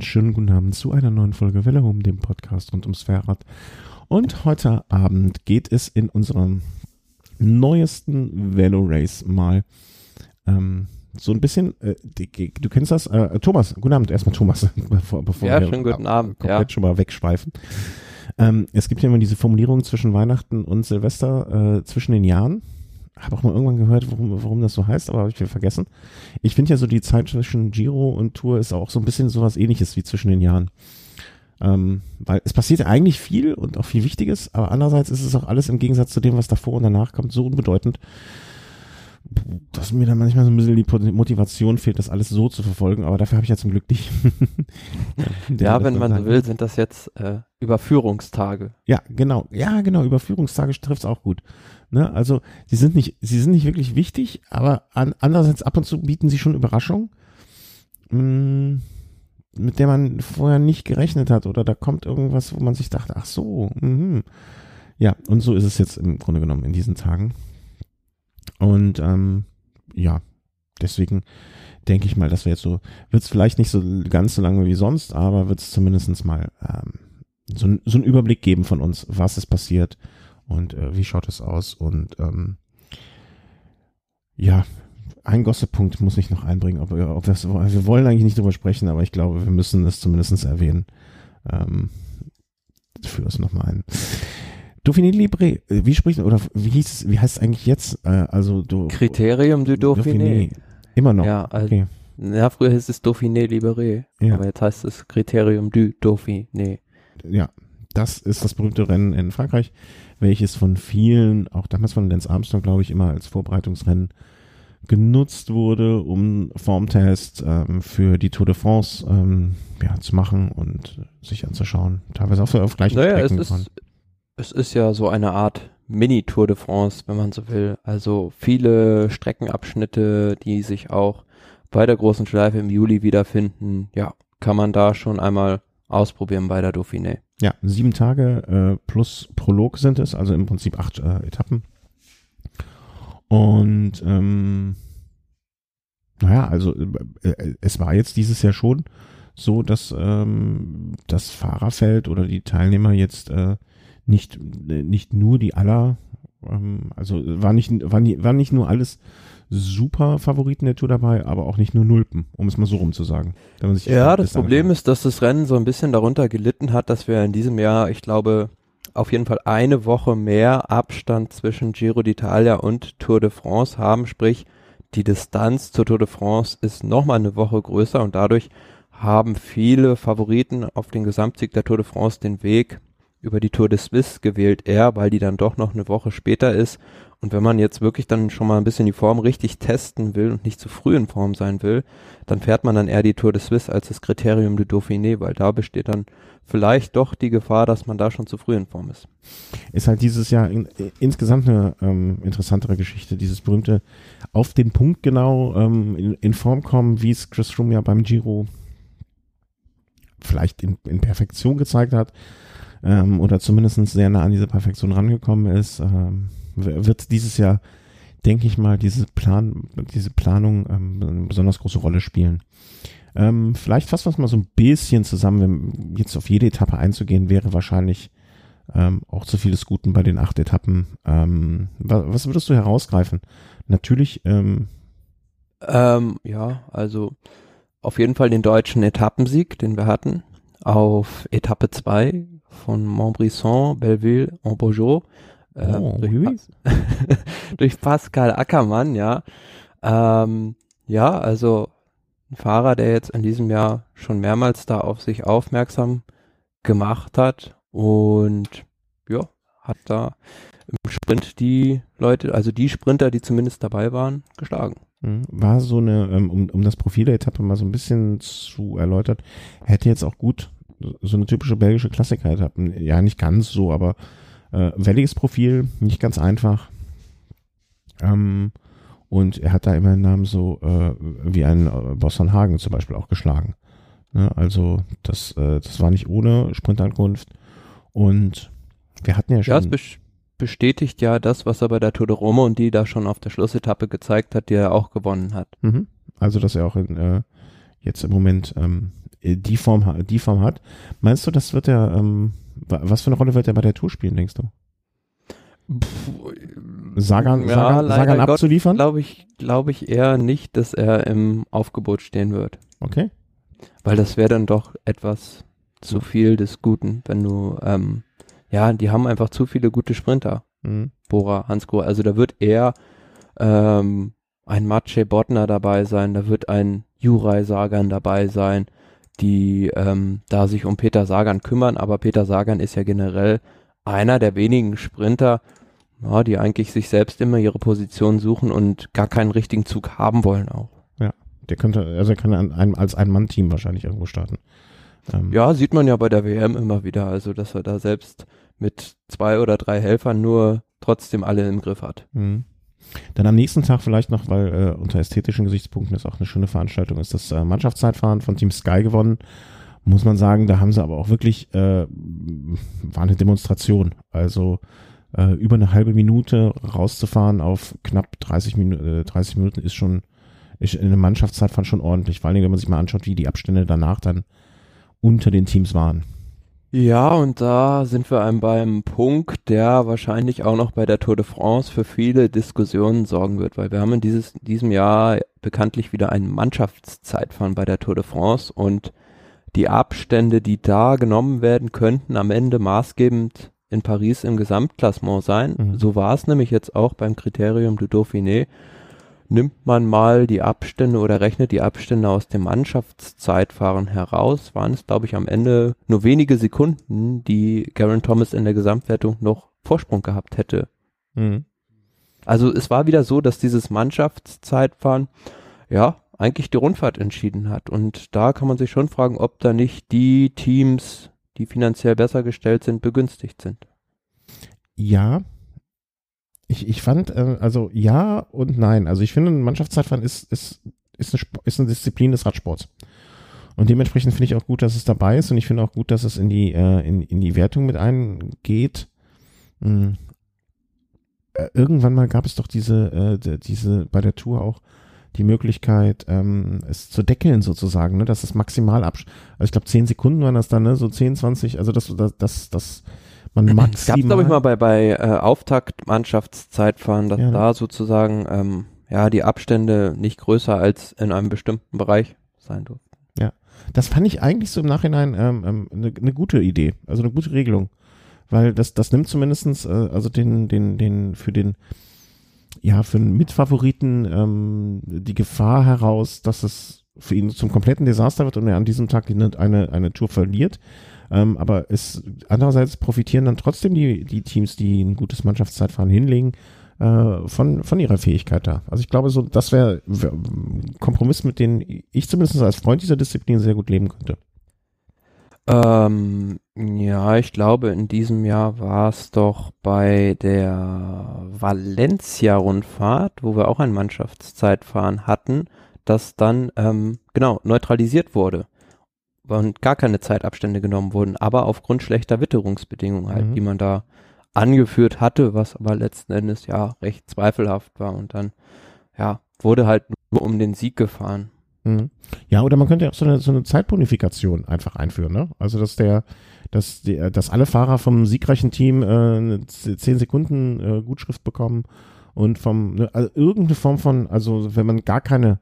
Einen schönen guten Abend zu einer neuen Folge Welle Home, dem Podcast rund ums Fahrrad. Und heute Abend geht es in unserem neuesten Velo Race mal ähm, so ein bisschen, äh, die, du kennst das, äh, Thomas, guten Abend, erstmal Thomas, bevor, bevor ja, wir schönen guten Abend, komplett ja. schon mal wegschweifen. Ähm, es gibt ja immer diese Formulierung zwischen Weihnachten und Silvester, äh, zwischen den Jahren habe auch mal irgendwann gehört, warum, warum das so heißt, aber habe ich wieder vergessen. Ich finde ja so die Zeit zwischen Giro und Tour ist auch so ein bisschen sowas ähnliches wie zwischen den Jahren. Ähm, weil es passiert ja eigentlich viel und auch viel Wichtiges, aber andererseits ist es auch alles im Gegensatz zu dem, was davor und danach kommt, so unbedeutend, dass mir dann manchmal so ein bisschen die Motivation fehlt, das alles so zu verfolgen, aber dafür habe ich ja zum Glück dich. ja, wenn man so will, sind das jetzt äh, Überführungstage. Ja, genau. Ja, genau. Überführungstage trifft es auch gut. Ne? Also sie sind nicht, sie sind nicht wirklich wichtig, aber an, andererseits ab und zu bieten sie schon Überraschungen, mh, mm, mit der man vorher nicht gerechnet hat oder da kommt irgendwas, wo man sich dachte, ach so, mh. ja, und so ist es jetzt im Grunde genommen in diesen Tagen. Und ähm, ja, deswegen denke ich mal, dass wir jetzt so, wird es vielleicht nicht so ganz so lange wie sonst, aber wird es zumindest mal ähm, so, so einen Überblick geben von uns, was ist passiert, und äh, wie schaut es aus und ähm, ja, ein Gossip-Punkt muss ich noch einbringen, ob, ob wir wollen eigentlich nicht drüber sprechen, aber ich glaube, wir müssen es zumindest erwähnen. Ähm, führe das nochmal ein. Dauphiné Libre, äh, wie spricht oder wie hieß es, wie heißt es eigentlich jetzt? Äh, also du, Kriterium du Dauphiné. Dauphiné. Immer noch. Ja, also, okay. ja, früher hieß es Dauphiné Libre, ja. aber jetzt heißt es Kriterium du Dauphiné. Ja, das ist das berühmte Rennen in Frankreich welches von vielen, auch damals von Lance Armstrong, glaube ich, immer als Vorbereitungsrennen genutzt wurde, um Formtest ähm, für die Tour de France ähm, ja, zu machen und sich anzuschauen. Teilweise auch auf gleichen naja, Strecken. Es ist, es ist ja so eine Art Mini-Tour de France, wenn man so will. Also viele Streckenabschnitte, die sich auch bei der großen Schleife im Juli wiederfinden, ja, kann man da schon einmal ausprobieren bei der Dauphiné. Ja, sieben Tage äh, plus Prolog sind es, also im Prinzip acht äh, Etappen. Und ähm, naja, also äh, äh, es war jetzt dieses Jahr schon so, dass ähm, das Fahrerfeld oder die Teilnehmer jetzt äh, nicht nicht nur die aller, ähm, also war nicht war, nie, war nicht nur alles super Favoriten der Tour dabei, aber auch nicht nur Nulpen, um es mal so rum zu sagen. ja, das Problem anschaut. ist, dass das Rennen so ein bisschen darunter gelitten hat, dass wir in diesem Jahr, ich glaube, auf jeden Fall eine Woche mehr Abstand zwischen Giro d'Italia und Tour de France haben, sprich die Distanz zur Tour de France ist nochmal eine Woche größer und dadurch haben viele Favoriten auf den Gesamtsieg der Tour de France den Weg über die Tour de Suisse gewählt, eher, weil die dann doch noch eine Woche später ist und wenn man jetzt wirklich dann schon mal ein bisschen die Form richtig testen will und nicht zu früh in Form sein will, dann fährt man dann eher die Tour de Suisse als das Kriterium du Dauphiné, weil da besteht dann vielleicht doch die Gefahr, dass man da schon zu früh in Form ist. Ist halt dieses Jahr in, insgesamt eine ähm, interessantere Geschichte, dieses berühmte auf den Punkt genau ähm, in, in, Form kommen, wie es Chris Froome ja beim Giro vielleicht in, in Perfektion gezeigt hat ähm, oder zumindest sehr nah an diese Perfektion rangekommen ist. Ähm, wird dieses Jahr, denke ich mal, diese Plan, diese Planung ähm, eine besonders große Rolle spielen. Ähm, vielleicht fassen wir es mal so ein bisschen zusammen, jetzt auf jede Etappe einzugehen, wäre wahrscheinlich ähm, auch zu vieles Guten bei den acht Etappen. Ähm, was, was, würdest du herausgreifen? Natürlich. Ähm, ähm, ja, also auf jeden Fall den deutschen Etappensieg, den wir hatten, auf Etappe 2 von Montbrisson, Belleville, en Beaujeu. Ähm, oh, durch, durch, Pascal Ackermann, ja. Ähm, ja, also ein Fahrer, der jetzt in diesem Jahr schon mehrmals da auf sich aufmerksam gemacht hat und ja, hat da im Sprint die Leute, also die Sprinter, die zumindest dabei waren, geschlagen. Mhm. War so eine, ähm, um, um das Profil der Etappe mal so ein bisschen zu erläutern, hätte jetzt auch gut so eine typische belgische Klassiker-Etappe, ja nicht ganz so, aber äh, welliges Profil, nicht ganz einfach. Ähm, und er hat da immer einen Namen so äh, wie ein äh, Boston Hagen zum Beispiel auch geschlagen. Ne? Also das, äh, das war nicht ohne Sprintankunft. Und wir hatten ja schon. Ja, es bestätigt ja das, was er bei der Tour de Rome und die da schon auf der Schlussetappe gezeigt hat, die er auch gewonnen hat. Mhm. Also dass er auch in, äh, jetzt im Moment ähm, äh, die Form, die Form hat. Meinst du, das wird er, ähm, wa- was für eine Rolle wird er bei der Tour spielen, denkst du? Sagan, Ja, Sagan, Sagan abzuliefern? Glaube ich, glaube ich eher nicht, dass er im Aufgebot stehen wird. Okay. Weil das wäre dann doch etwas zu viel des Guten, wenn du, ähm, ja, die haben einfach zu viele gute Sprinter. Mhm. Bora, Hansgrohe. Also da wird eher ähm, ein Maciej Bodnar dabei sein, da wird ein Juraj Sagan dabei sein, die ähm, da sich um Peter Sagan kümmern, aber Peter Sagan ist ja generell einer der wenigen Sprinter, ja, die eigentlich sich selbst immer ihre Position suchen und gar keinen richtigen Zug haben wollen auch. Der könnte, also er kann an einem, als Ein-Mann-Team wahrscheinlich irgendwo starten. Ähm, Ja, sieht man ja bei der WM immer wieder, also dass er da selbst mit zwei oder drei Helfern nur trotzdem alle im Griff hat. Mhm. Dann am nächsten Tag vielleicht noch, weil äh, unter ästhetischen Gesichtspunkten ist auch eine schöne Veranstaltung, ist das äh, Mannschaftszeitfahren von Team Sky gewonnen. Muss man sagen, da haben sie aber auch wirklich, äh, war eine Demonstration. Also äh, über eine halbe Minute rauszufahren auf knapp 30, Minu äh, 30 Minuten ist schon, ist in einem Mannschaftszeitfahren schon ordentlich. Vor allem, wenn man sich mal anschaut, wie die Abstände danach dann unter den Teams waren. Ja, und da sind wir einem beim Punkt, der wahrscheinlich auch noch bei der Tour de France für viele Diskussionen sorgen wird, weil wir haben in dieses, diesem Jahr bekanntlich wieder ein Mannschaftszeitfahren bei der Tour de France und die Abstände, die da genommen werden, könnten am Ende maßgebend in Paris im Gesamtklassement sein. Mhm. So war es nämlich jetzt auch beim Kriterium du Dauphiné. Nimmt man mal die Abstände oder rechnet die Abstände aus dem Mannschaftszeitfahren heraus, waren es, glaube ich, am Ende nur wenige Sekunden, die Garen Thomas in der Gesamtwertung noch Vorsprung gehabt hätte. Mhm. Also es war wieder so, dass dieses Mannschaftszeitfahren ja eigentlich die Rundfahrt entschieden hat. Und da kann man sich schon fragen, ob da nicht die Teams, die finanziell besser gestellt sind, begünstigt sind. Ja. Ich, ich fand, äh, also ja und nein. Also ich finde, ein Mannschaftszeitfahren ist, ist, ist, eine, ist eine Disziplin des Radsports. Und dementsprechend finde ich auch gut, dass es dabei ist und ich finde auch gut, dass es in die, äh, in, in die Wertung mit eingeht. Hm. Äh, irgendwann mal gab es doch diese, äh, diese bei der Tour auch die Möglichkeit, ähm, es zu deckeln sozusagen, ne, dass es maximal ab, also ich glaube 10 Sekunden waren das dann, ne, so 10, 20, also das, das, das, das man Gab maximal. es, glaube ich, mal bei, bei äh, Auftakt-Mannschaftszeitfahren, dass Ja, ne? da sozusagen ähm, ja die Abstände nicht größer als in einem bestimmten Bereich sein durften. Das fand ich eigentlich so im Nachhinein ähm, ähm, eine ne gute Idee, also eine gute Regelung. Weil das, das nimmt zumindestens äh, also den, den, den, für den, ja, für den Mitfavoriten ähm, die Gefahr heraus, dass es für ihn zum kompletten Desaster wird und er an diesem Tag eine, eine, eine Tour verliert. Ähm, aber es andererseits profitieren dann trotzdem die, die Teams, die ein gutes Mannschaftszeitfahren hinlegen, äh, von, von ihrer Fähigkeit da. Also ich glaube, so das wäre wär Kompromiss, mit dem ich zumindest als Freund dieser Disziplin sehr gut leben könnte. Ähm, ja, ich glaube, in diesem Jahr war es doch bei der Valencia-Rundfahrt, wo wir auch ein Mannschaftszeitfahren hatten, das dann ähm, genau neutralisiert wurde und gar keine Zeitabstände genommen wurden, aber aufgrund schlechter Witterungsbedingungen halt, Mhm. die man da angeführt hatte, was aber letzten Endes ja recht zweifelhaft war und dann ja wurde halt nur um den Sieg gefahren. Mhm. Ja, oder man könnte ja auch so eine, so eine Zeitbonifikation einfach einführen, ne? Also dass der, dass der, dass alle Fahrer vom siegreichen Team äh, eine 10 Sekunden äh, Gutschrift bekommen und vom ne, also irgendeine Form von, also wenn man gar keine,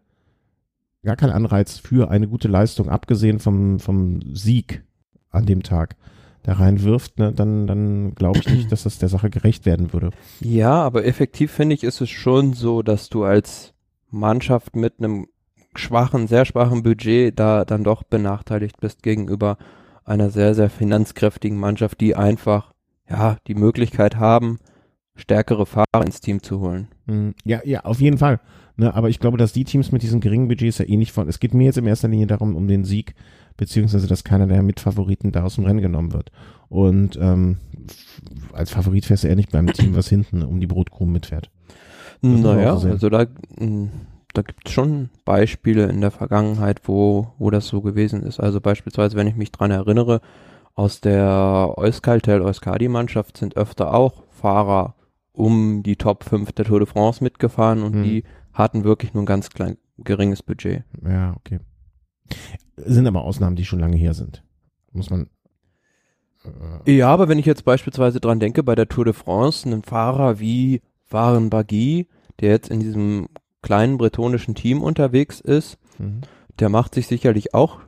gar keinen Anreiz für eine gute Leistung, abgesehen vom, vom Sieg an dem Tag, da reinwirft, ne, dann, dann glaube ich nicht, dass das der Sache gerecht werden würde. Ja, aber effektiv finde ich, ist es schon so, dass du als Mannschaft mit einem schwachen, sehr schwachen Budget da dann doch benachteiligt bist gegenüber einer sehr, sehr finanzkräftigen Mannschaft, die einfach, ja, die Möglichkeit haben, stärkere Fahrer ins Team zu holen. Mm, Ja, ja, auf jeden Fall. Ne, aber ich glaube, dass die Teams mit diesen geringen Budgets ja eh nicht von. Es geht mir jetzt in erster Linie darum, um den Sieg, beziehungsweise dass keiner der Mitfavoriten da aus dem Rennen genommen wird. Und ähm, als Favorit fährst du eher nicht beim Team, was hinten um die Brotkrumen mitfährt. man Naja, also da, mh, da gibt es schon Beispiele in der Vergangenheit, wo, wo das so gewesen ist. Also beispielsweise, wenn ich mich dran erinnere, aus der Euskaltel Euskadi Mannschaft sind öfter auch Fahrer um die Top 5 der Tour de France mitgefahren und Mhm. die hatten wirklich nur ein ganz klein geringes Budget. Ja, okay. Sind aber Ausnahmen, die schon lange her sind. Muss man. Äh ja, aber wenn ich jetzt beispielsweise dran denke, bei der Tour de France, einen Fahrer wie Waren Bagui, der jetzt in diesem kleinen bretonischen Team unterwegs ist, mhm. der macht sich sicherlich auch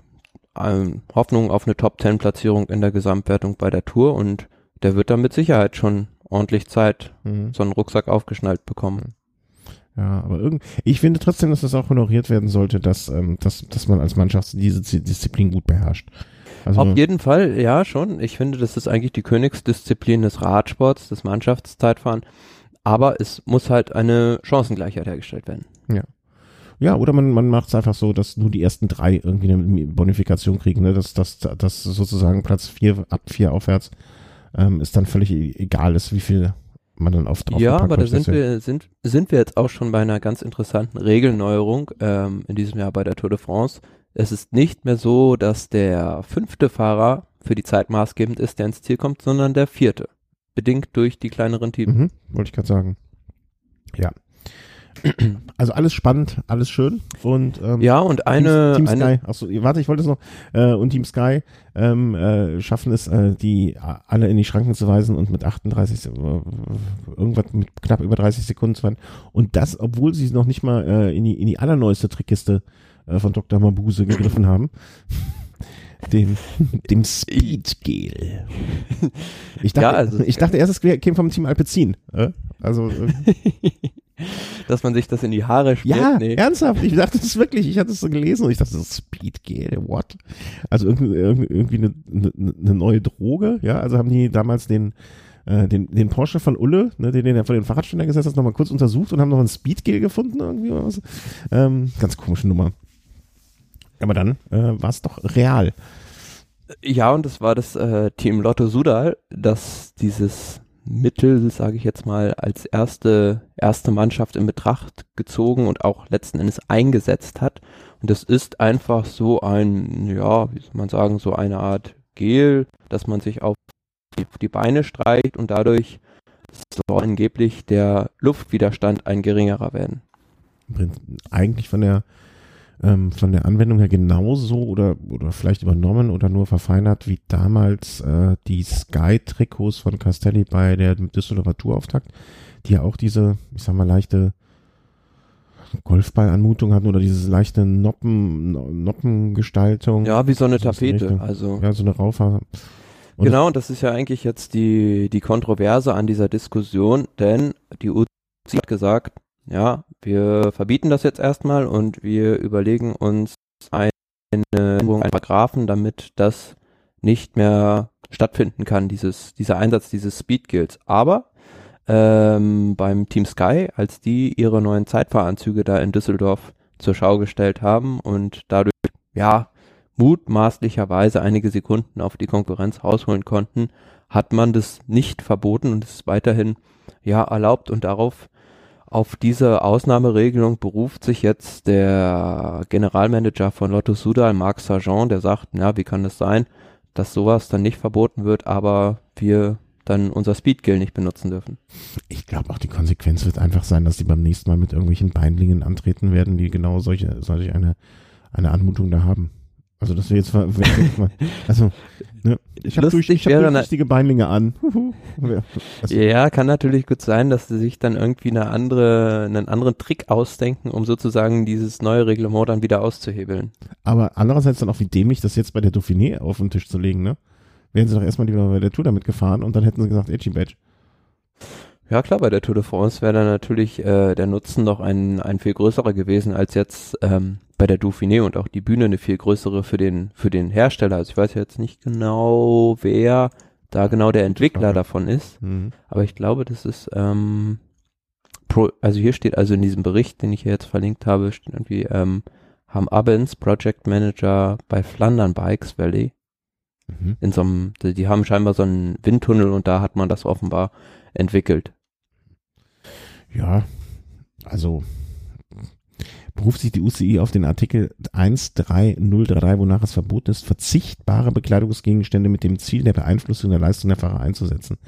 ähm, Hoffnung auf eine Top-10-Platzierung in der Gesamtwertung bei der Tour und der wird dann mit Sicherheit schon ordentlich Zeit mhm. so einen Rucksack aufgeschnallt bekommen. Ja, aber irgend, ich finde trotzdem, dass das auch honoriert werden sollte, dass, ähm, dass, dass man als Mannschaft diese Disziplin gut beherrscht. Also, Auf jeden Fall, ja, schon. Ich finde, das ist eigentlich die Königsdisziplin des Radsports, des Mannschaftszeitfahren. Aber es muss halt eine Chancengleichheit hergestellt werden. Ja. Ja, oder man, man macht es einfach so, dass nur die ersten drei irgendwie eine Bonifikation kriegen, ne? dass, dass, dass sozusagen Platz vier, ab vier aufwärts ähm, ist dann völlig e-, egal ist, wie viel man dann auf Ja, aber da sind wir, sind, sind wir jetzt auch schon bei einer ganz interessanten Regelneuerung ähm, in diesem Jahr bei der Tour de France. Es ist nicht mehr so, dass der fünfte Fahrer für die Zeit maßgebend ist, der ins Ziel kommt, sondern der vierte. Bedingt durch die kleineren Teams. Mhm, wollte ich gerade sagen. Ja. Also alles spannend, alles schön und ähm, ja und eine Team, Team eine, Sky. Achso, warte, ich wollte es noch äh, und Team Sky ähm, äh, schaffen es, äh, die alle in die Schranken zu weisen und mit 38 äh, irgendwas mit knapp über 30 Sekunden zu fahren und das, obwohl sie noch nicht mal äh, in die in die allerneueste Trickkiste äh, von Dr. Mabuse gegriffen haben. dem, dem Speedgel. Ich dachte, ja, also, ich dachte erst, es käme vom Team Alpecin. Äh? Also, äh, dass man sich das in die Haare schmiert. Ja, nee. ernsthaft. Ich dachte das wirklich, ich hatte es so gelesen und ich dachte, das Speedgel, what? Also irgendwie, irgendwie eine, eine, eine neue Droge, ja. Also haben die damals den, äh, den, den Porsche von Ulle, ne, den, den er vor den Fahrradständer gesetzt hat, nochmal kurz untersucht und haben noch ein Speedgel gefunden irgendwie oder was. Ähm, ganz komische Nummer. Aber dann äh, war es doch real. Ja, und das war das äh, Team Lotto Sudal, das dieses Mittel, sage ich jetzt mal, als erste, erste Mannschaft in Betracht gezogen und auch letzten Endes eingesetzt hat. Und das ist einfach so ein, ja, wie soll man sagen, so eine Art Gel, dass man sich auf die, die Beine streicht und dadurch soll angeblich der Luftwiderstand ein geringerer werden. Eigentlich von der ähm, von der Anwendung her genauso oder, oder vielleicht übernommen oder nur verfeinert wie damals äh, die Sky-Trikots von Castelli bei der Düsseldorfer Tourauftakt, die ja auch diese, ich sag mal, leichte Golfballanmutung hatten oder diese leichte Noppen, Noppengestaltung. Ja, wie so eine Tapete, also. Ja, so eine Raufaser. Und genau, und das ist ja eigentlich jetzt die, die Kontroverse an dieser Diskussion, denn die UCI hat gesagt, ja, wir verbieten das jetzt erstmal und wir überlegen uns eine Paragraphen, damit das nicht mehr stattfinden kann, dieses, dieser Einsatz dieses Speed Aber ähm, beim Team Sky, als die ihre neuen Zeitfahranzüge da in Düsseldorf zur Schau gestellt haben und dadurch, ja, mutmaßlicherweise einige Sekunden auf die Konkurrenz rausholen konnten, hat man das nicht verboten und es ist weiterhin, ja, erlaubt und darauf auf diese Ausnahmeregelung beruft sich jetzt der Generalmanager von Lotto Sudal, Marc Sargent, der sagt, na, wie kann das sein, dass sowas dann nicht verboten wird, aber wir dann unser Speedgill nicht benutzen dürfen. Ich glaube auch die Konsequenz wird einfach sein, dass die beim nächsten Mal mit irgendwelchen Beinlingen antreten werden, die genau solche, solche eine, eine Anmutung da haben. Also das wäre jetzt also ne, ich habe durch, ich hab durchsichtige Beinlinge an. also. Ja, kann natürlich gut sein, dass sie sich dann irgendwie eine andere, einen anderen Trick ausdenken, um sozusagen dieses neue Reglement dann wieder auszuhebeln. Aber andererseits dann auch wie dämlich, das jetzt bei der Dauphiné auf den Tisch zu legen, ne? Wären sie doch erstmal lieber bei der Tour damit gefahren und dann hätten sie gesagt, Edgy Badge. Ja klar, bei der Tour de France wäre dann natürlich äh, der Nutzen noch ein, ein viel größerer gewesen als jetzt ähm, bei der Dauphiné und auch die Bühne eine viel größere für den, für den Hersteller. Also ich weiß jetzt nicht genau, wer da genau der Entwickler davon ist, mhm. aber ich glaube, das ist, ähm, pro, also hier steht also in diesem Bericht, den ich hier jetzt verlinkt habe, steht irgendwie, ähm, haben Abens, Project Manager bei Flandern Bikes Valley, mhm. in so einem, die, die haben scheinbar so einen Windtunnel und da hat man das offenbar entwickelt. Ja, also beruft sich die UCI auf den Artikel 13033, wonach es verboten ist, verzichtbare Bekleidungsgegenstände mit dem Ziel der Beeinflussung der Leistung der Fahrer einzusetzen.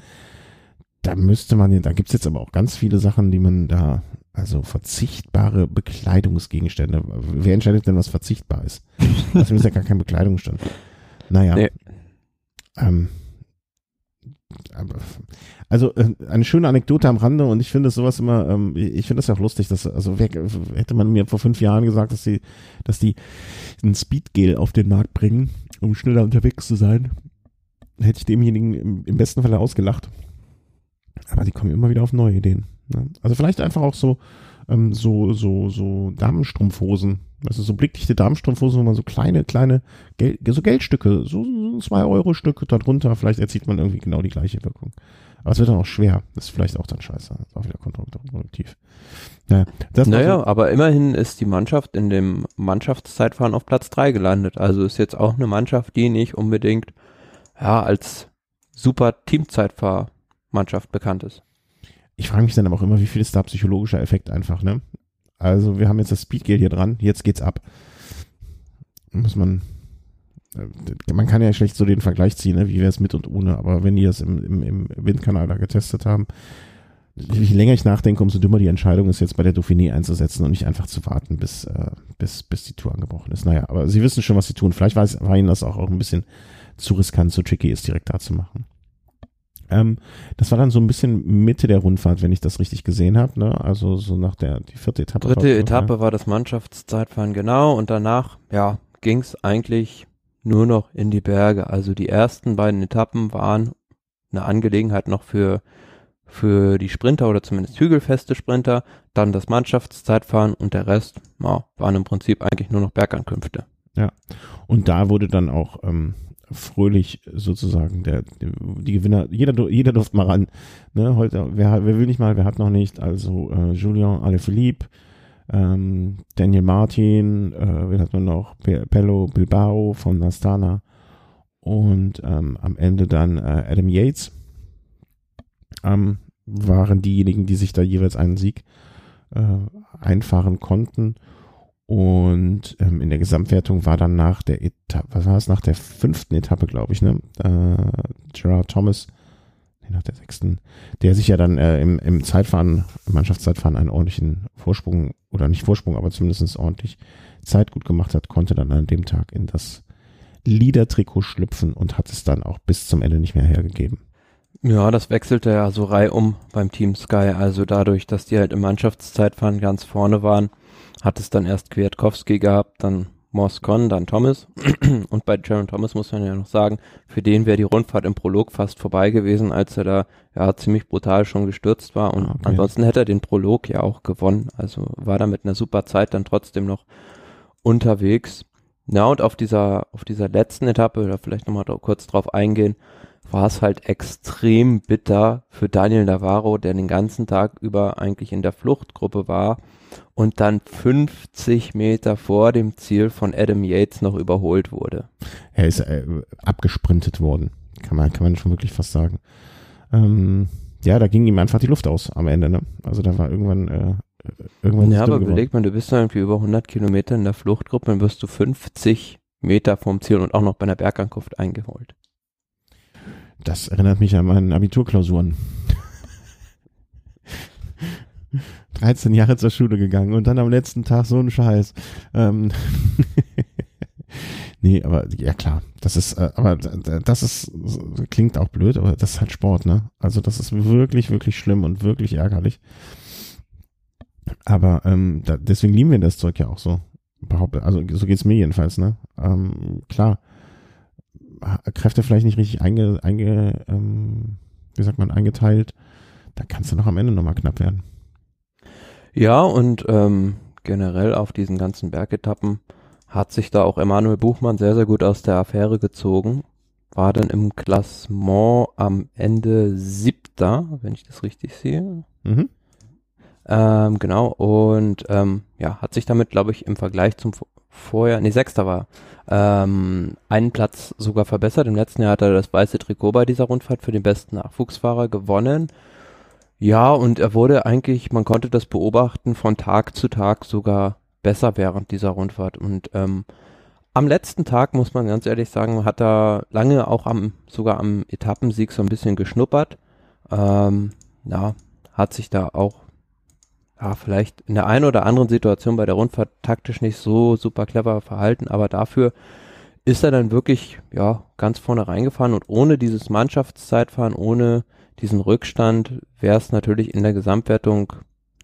Da müsste man, da gibt's jetzt aber auch ganz viele Sachen, die man da Also verzichtbare Bekleidungsgegenstände. Wer entscheidet denn, was verzichtbar ist? Das ist ja gar kein Bekleidungsstand. Naja. Nee. Ähm, also äh, eine schöne Anekdote am Rande und ich finde sowas immer, ähm, ich finde das ja auch lustig, dass, also hätte man mir vor fünf Jahren gesagt, dass die, dass die ein Speedgel auf den Markt bringen, um schneller unterwegs zu sein, hätte ich demjenigen im, im besten Falle ausgelacht. Aber die kommen immer wieder auf neue Ideen. Ne? Also vielleicht einfach auch so, ähm, so, so, so Damenstrumpfhosen. Also so blickdichte Damenstrumpfhosen, wo man so kleine, kleine, Gel so Geldstücke, so, so zwei Euro Stücke darunter, vielleicht erzielt man irgendwie genau die gleiche Wirkung. Aber es wird dann auch schwer. Das ist vielleicht auch dann scheiße. Das ist auch wieder kontraproduktiv. Naja, naja so. aber immerhin ist die Mannschaft in dem Mannschaftszeitfahren auf Platz drei gelandet. Also ist jetzt auch eine Mannschaft, die nicht unbedingt ja, als super Teamzeitfahrmannschaft bekannt ist. Ich frage mich dann aber auch immer, wie viel ist da psychologischer Effekt einfach, ne? Also wir haben jetzt das Speedgate hier dran, jetzt geht's ab. Muss man, äh, man kann ja schlecht so den Vergleich ziehen, ne? wie wäre es mit und ohne, aber wenn die das im, im, im Windkanal da getestet haben, je länger ich nachdenke, umso dümmer die Entscheidung ist, jetzt bei der Dauphiné einzusetzen und nicht einfach zu warten, bis, äh, bis, bis die Tour angebrochen ist. Naja, aber sie wissen schon, was sie tun. Vielleicht war, war ihnen das auch, auch ein bisschen zu riskant, zu tricky ist, direkt da zu machen. Ähm, das war dann so ein bisschen Mitte der Rundfahrt, wenn ich das richtig gesehen habe. Ne? Also so nach der die vierte Etappe. Dritte war, Etappe ja. war das Mannschaftszeitfahren genau und danach ja ging es eigentlich nur noch in die Berge. Also die ersten beiden Etappen waren eine Angelegenheit noch für für die Sprinter oder zumindest hügelfeste Sprinter, dann das Mannschaftszeitfahren und der Rest ja, waren im Prinzip eigentlich nur noch Bergankünfte. Ja, und da wurde dann auch ähm, fröhlich sozusagen der, die Gewinner, jeder, jeder durfte mal ran. Ne, heute, wer, wer will nicht mal, wer hat noch nicht? Also äh, Julien Alaphilippe, ähm, Daniel Martin, äh, wen hat man noch? Pello Bilbao von Astana und ähm, am Ende dann äh, Adam Yates ähm, waren diejenigen, die sich da jeweils einen Sieg äh, einfahren konnten. Und ähm, in der Gesamtwertung war dann nach der Etappe, was war es, nach der fünften Etappe, glaube ich, ne? Äh, Gerard Thomas, nee, nach der sechsten, der sich ja dann äh, im, im Zeitfahren, im Mannschaftszeitfahren einen ordentlichen Vorsprung, oder nicht Vorsprung, aber zumindest ordentlich Zeit gut gemacht hat, konnte dann an dem Tag in das Liedertrikot schlüpfen und hat es dann auch bis zum Ende nicht mehr hergegeben. Ja, das wechselte ja so reihum beim Team Sky, also dadurch, dass die halt im Mannschaftszeitfahren ganz vorne waren, hat es dann erst Kwiatkowski gehabt, dann Moscon, dann Thomas. Und bei Jaron Thomas muss man ja noch sagen, für den wäre die Rundfahrt im Prolog fast vorbei gewesen, als er da ja ziemlich brutal schon gestürzt war. Und okay. ansonsten hätte er den Prolog ja auch gewonnen. Also war da mit einer super Zeit dann trotzdem noch unterwegs. Ja, und auf dieser, auf dieser letzten Etappe, oder vielleicht nochmal kurz drauf eingehen, war es halt extrem bitter für Daniel Navarro, der den ganzen Tag über eigentlich in der Fluchtgruppe war und dann 50 Meter vor dem Ziel von Adam Yates noch überholt wurde. Er ist äh, abgesprintet worden, kann man, kann man schon wirklich fast sagen. Ähm, ja, da ging ihm einfach die Luft aus am Ende. Ne? Also da war irgendwann äh, irgendwann. Ja, aber überleg mal, du bist da irgendwie über 100 Kilometer in der Fluchtgruppe, dann wirst du 50 Meter vom Ziel und auch noch bei einer Bergankunft eingeholt. Das erinnert mich an meine Abiturklausuren. 13 Jahre zur Schule gegangen und dann am letzten Tag so ein Scheiß. Ähm nee, aber ja klar, das ist, äh, aber das ist, klingt auch blöd, aber das ist halt Sport, ne? Also das ist wirklich, wirklich schlimm und wirklich ärgerlich. Aber ähm, da, deswegen lieben wir das Zeug ja auch so. Also so geht's mir jedenfalls, ne? Ähm, klar, Kräfte vielleicht nicht richtig einge, einge ähm, wie sagt man, eingeteilt, da kannst du noch am Ende nochmal knapp werden. Ja, und ähm, generell auf diesen ganzen Bergetappen hat sich da auch Emanuel Buchmann sehr, sehr gut aus der Affäre gezogen. War dann im Klassement am Ende siebter, wenn ich das richtig sehe. Mhm. Ähm, genau, und ähm, ja, hat sich damit, glaube ich, im Vergleich zum Vorjahr, nee, sechster war, ähm, einen Platz sogar verbessert. Im letzten Jahr hat er das weiße Trikot bei dieser Rundfahrt für den besten Nachwuchsfahrer gewonnen. Ja, und er wurde eigentlich, man konnte das beobachten, von Tag zu Tag sogar besser während dieser Rundfahrt. Und ähm, am letzten Tag, muss man ganz ehrlich sagen, hat er lange auch am, sogar am Etappensieg so ein bisschen geschnuppert. Ähm, ja, hat sich da auch ja, vielleicht in der einen oder anderen Situation bei der Rundfahrt taktisch nicht so super clever verhalten, aber dafür ist er dann wirklich, ja, ganz vorne reingefahren und ohne dieses Mannschaftszeitfahren, ohne diesen Rückstand, wäre es natürlich in der Gesamtwertung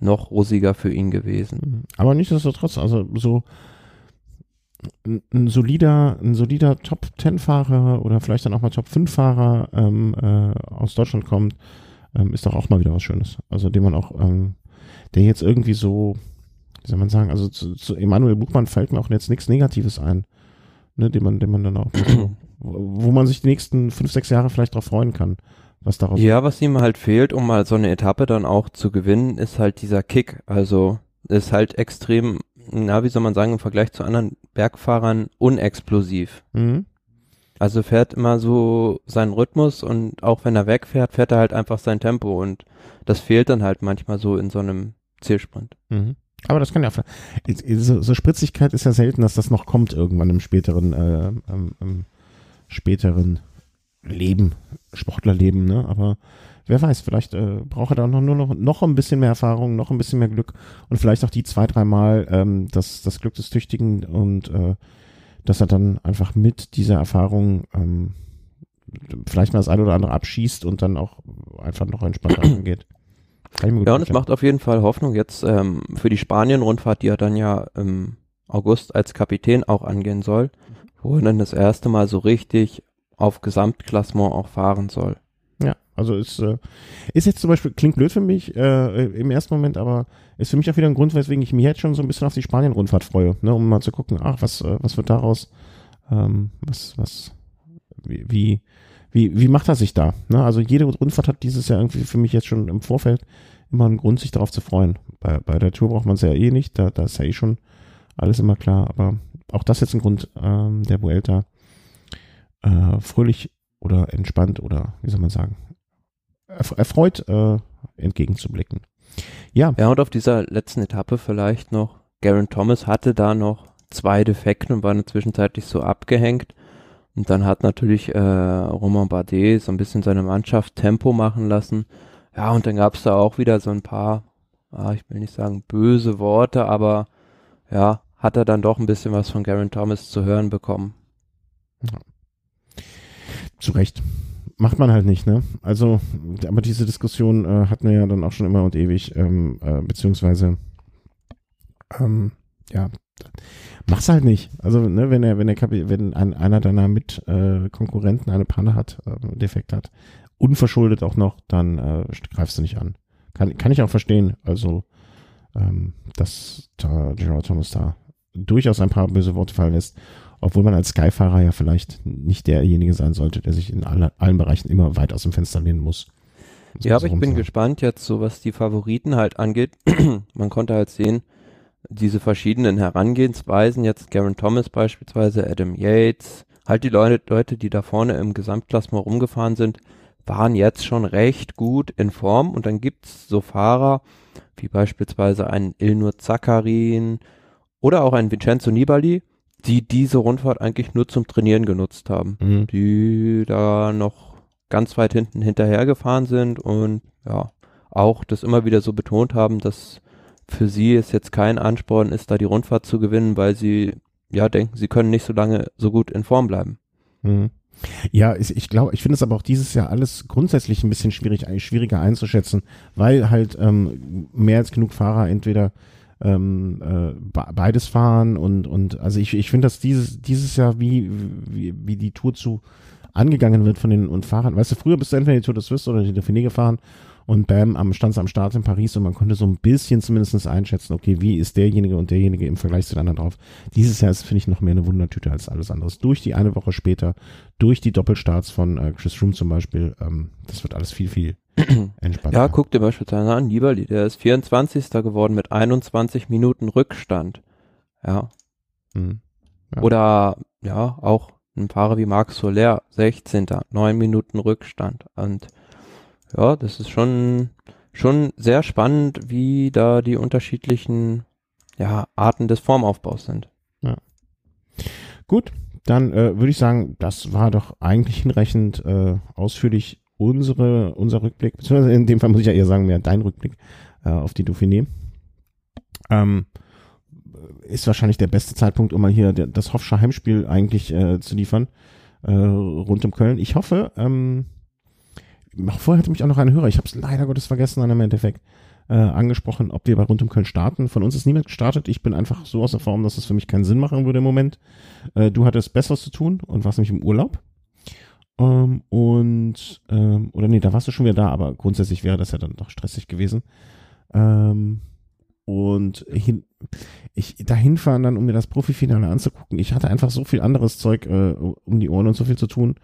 noch rosiger für ihn gewesen. Mhm. Aber nichtsdestotrotz, also so ein, ein solider, ein solider Top-10-Fahrer oder vielleicht dann auch mal Top-5-Fahrer ähm, äh, aus Deutschland kommt, ähm, ist doch auch mal wieder was Schönes. Also den man auch, ähm, der jetzt irgendwie so, wie soll man sagen, also zu, zu Emanuel Buchmann fällt mir auch jetzt nichts Negatives ein, ne, den man, den man dann auch, wo, wo man sich die nächsten fünf, sechs Jahre vielleicht drauf freuen kann. Was daraus ja, was ihm halt fehlt, um mal so eine Etappe dann auch zu gewinnen, ist halt dieser Kick. Also ist halt extrem, na, wie soll man sagen, im Vergleich zu anderen Bergfahrern unexplosiv. Mhm. Also fährt immer so seinen Rhythmus und auch wenn er wegfährt, fährt er halt einfach sein Tempo und das fehlt dann halt manchmal so in so einem Zielsprint. Mhm. Aber das kann ja, so, so Spritzigkeit ist ja selten, dass das noch kommt irgendwann im späteren, äh, im, im späteren Leben, Sportlerleben, ne? Aber wer weiß, vielleicht äh, braucht er da noch nur noch, noch ein bisschen mehr Erfahrung, noch ein bisschen mehr Glück und vielleicht auch die zwei, dreimal ähm, das, das Glück des Tüchtigen und äh, dass er dann einfach mit dieser Erfahrung ähm, vielleicht mal das eine oder andere abschießt und dann auch einfach noch entspannter angeht. Ja, und es macht auf jeden Fall Hoffnung jetzt ähm, für die Spanien-Rundfahrt, die er dann ja im August als Kapitän auch angehen soll, wo er dann das erste Mal so richtig auf Gesamtklassement auch fahren soll. Ja, also ist, äh, ist jetzt zum Beispiel, klingt blöd für mich äh, im ersten Moment, aber ist für mich auch wieder ein Grund, weswegen ich mich jetzt schon so ein bisschen auf die Spanien-Rundfahrt freue, ne, um mal zu gucken, ach, was, äh, was wird daraus, ähm, was, was, wie, wie, wie, wie macht er sich da? Ne? Also jede Rundfahrt hat dieses Jahr irgendwie für mich jetzt schon im Vorfeld immer einen Grund, sich darauf zu freuen. Bei, bei der Tour braucht man es ja eh nicht, da, da ist ja eh schon alles immer klar, aber auch das jetzt ein Grund ähm, der Vuelta äh, fröhlich oder entspannt oder wie soll man sagen, erfreut äh, entgegenzublicken. Ja. Ja, und auf dieser letzten Etappe vielleicht noch, Garen Thomas hatte da noch zwei Defekte und war zwischenzeitlich so abgehängt. Und dann hat natürlich äh, Romain Bardet so ein bisschen seine Mannschaft Tempo machen lassen. Ja, und dann gab es da auch wieder so ein paar, ah, ich will nicht sagen böse Worte, aber ja, hat er dann doch ein bisschen was von Garen Thomas zu hören bekommen. Ja. Zu Recht. Macht man halt nicht, ne? Also, aber diese Diskussion äh, hatten wir ja dann auch schon immer und ewig, ähm, äh, beziehungsweise, ähm, ja, mach's halt nicht. Also, ne, wenn er, wenn er, wenn ein, einer deiner Mitkonkurrenten äh, eine Panne hat, äh, Defekt hat, unverschuldet auch noch, dann äh, greifst du nicht an. Kann, kann ich auch verstehen. Also, ähm, dass da Gerard Thomas da durchaus ein paar böse Worte fallen lässt obwohl man als Skyfahrer ja vielleicht nicht derjenige sein sollte, der sich in alle, allen Bereichen immer weit aus dem Fenster lehnen muss. Ja, aber ich bin gespannt jetzt, so was die Favoriten halt angeht. man konnte halt sehen, diese verschiedenen Herangehensweisen, jetzt Garen Thomas beispielsweise, Adam Yates, halt die Leute, Leute, die da vorne im Gesamtklassement rumgefahren sind, waren jetzt schon recht gut in Form und dann gibt's so Fahrer, wie beispielsweise ein Ilnur Zakarin oder auch ein Vincenzo Nibali, die diese Rundfahrt eigentlich nur zum Trainieren genutzt haben, mhm. die da noch ganz weit hinten hinterher gefahren sind und ja, auch das immer wieder so betont haben, dass für sie es jetzt kein Ansporn ist, da die Rundfahrt zu gewinnen, weil sie ja denken, sie können nicht so lange so gut in Form bleiben. Mhm. Ja, ich glaube, ich finde es aber auch dieses Jahr alles grundsätzlich ein bisschen schwierig, schwieriger einzuschätzen, weil halt ähm, mehr als genug Fahrer entweder ähm, äh, beides fahren und und also ich, ich finde, dass dieses dieses Jahr wie, wie wie die Tour zu angegangen wird von den und Fahrern. Weißt du, früher bist du entweder die Tour de Suisse oder die Dauphiné gefahren und bam, am stand am Start in Paris und man konnte so ein bisschen zumindest einschätzen, okay, wie ist derjenige und derjenige im Vergleich zu den anderen drauf. Dieses Jahr ist, finde ich, noch mehr eine Wundertüte als alles andere. Durch die eine Woche später, durch die Doppelstarts von äh, Chris Froome zum Beispiel, ähm, das wird alles viel, viel entspannter. Ja, guck dir beispielsweise an, Nibali, der ist 24. geworden mit 21 Minuten Rückstand. Ja. Mhm. ja. Oder, ja, auch ein Fahrer wie Marc Soler, 16. 9 Minuten Rückstand. Und ja, das ist schon, schon sehr spannend, wie da die unterschiedlichen ja, Arten des Formaufbaus sind. Ja. Gut, dann äh, würde ich sagen, das war doch eigentlich hinreichend äh, ausführlich unsere, unser Rückblick, beziehungsweise in dem Fall muss ich ja eher sagen, mehr dein Rückblick äh, auf die Dauphiné. Ähm, ist wahrscheinlich der beste Zeitpunkt, um mal hier das Hoffscher Heimspiel eigentlich äh, zu liefern, äh, rund um Köln. Ich hoffe, ähm, vorher hatte mich auch noch ein Hörer, ich habe es leider Gottes vergessen dann im Endeffekt, äh, angesprochen, ob wir bei rund um Köln starten. Von uns ist niemand gestartet. Ich bin einfach so aus der Form, dass es für mich keinen Sinn machen würde im Moment. Äh, du hattest Besseres zu tun und warst nämlich im Urlaub. Ähm, und, ähm, oder nee, da warst du schon wieder da, aber grundsätzlich wäre das ja dann doch stressig gewesen. Ähm, und hin, ich dahin fahren dann, um mir das Profifinale anzugucken. Ich hatte einfach so viel anderes Zeug äh, um die Ohren und so viel zu tun,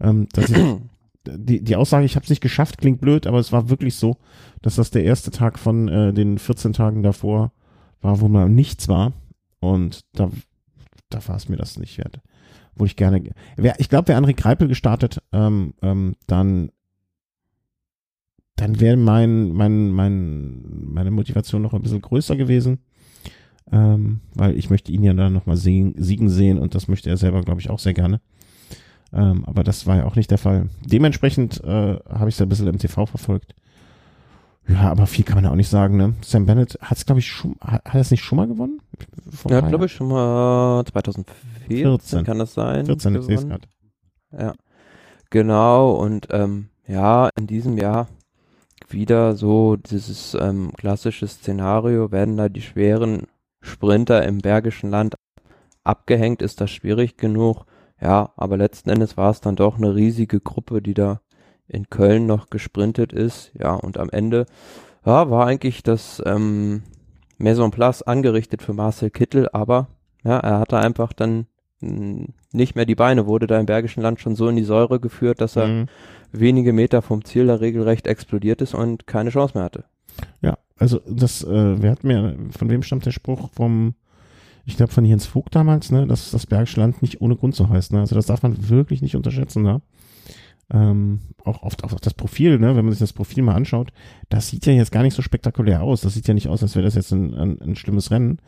ähm, dass ich die, die Aussage, ich habe es nicht geschafft, klingt blöd, aber es war wirklich so, dass das der erste Tag von äh, den 14 Tagen davor war, wo man nichts war. Und da, da war es mir das nicht wert. Wo ich gerne, wär, ich glaube, wäre André Greipel gestartet, ähm, ähm, dann dann wäre mein, mein, mein, meine Motivation noch ein bisschen größer gewesen. Ähm, weil ich möchte ihn ja dann nochmal siegen sehen und das möchte er selber, glaube ich, auch sehr gerne. Ähm, aber das war ja auch nicht der Fall. Dementsprechend äh, habe ich es ein bisschen im TV verfolgt. Ja, aber viel kann man ja auch nicht sagen, ne? Sam Bennett hat es, glaube ich, schon, hat, er es nicht schon mal gewonnen? Vor ja, glaube ich, schon mal 2014 kann das sein. 14, ich sehe es gerade. Ja, genau. Und ähm, ja, in diesem Jahr wieder so dieses ähm, klassische Szenario, werden da die schweren Sprinter im Bergischen Land abgehängt, ist das schwierig genug. Ja, aber letzten Endes war es dann doch eine riesige Gruppe, die da in Köln noch gesprintet ist. Ja, und am Ende ja, war eigentlich das ähm, Maison Place angerichtet für Marcel Kittel, aber ja, er hatte einfach dann nicht mehr die Beine, wurde da im Bergischen Land schon so in die Säure geführt, dass er mhm. wenige Meter vom Ziel da regelrecht explodiert ist und keine Chance mehr hatte. Ja, also das, äh, wer hat mir, von wem stammt der Spruch vom, ich glaube von Jens Vogt damals, ne, dass das Bergische Land nicht ohne Grund so heißt, ne? Also das darf man wirklich nicht unterschätzen, ne? Ähm, auch oft auf das Profil, ne, wenn man sich das Profil mal anschaut, das sieht ja jetzt gar nicht so spektakulär aus. Das sieht ja nicht aus, als wäre das jetzt ein, ein, ein schlimmes Rennen.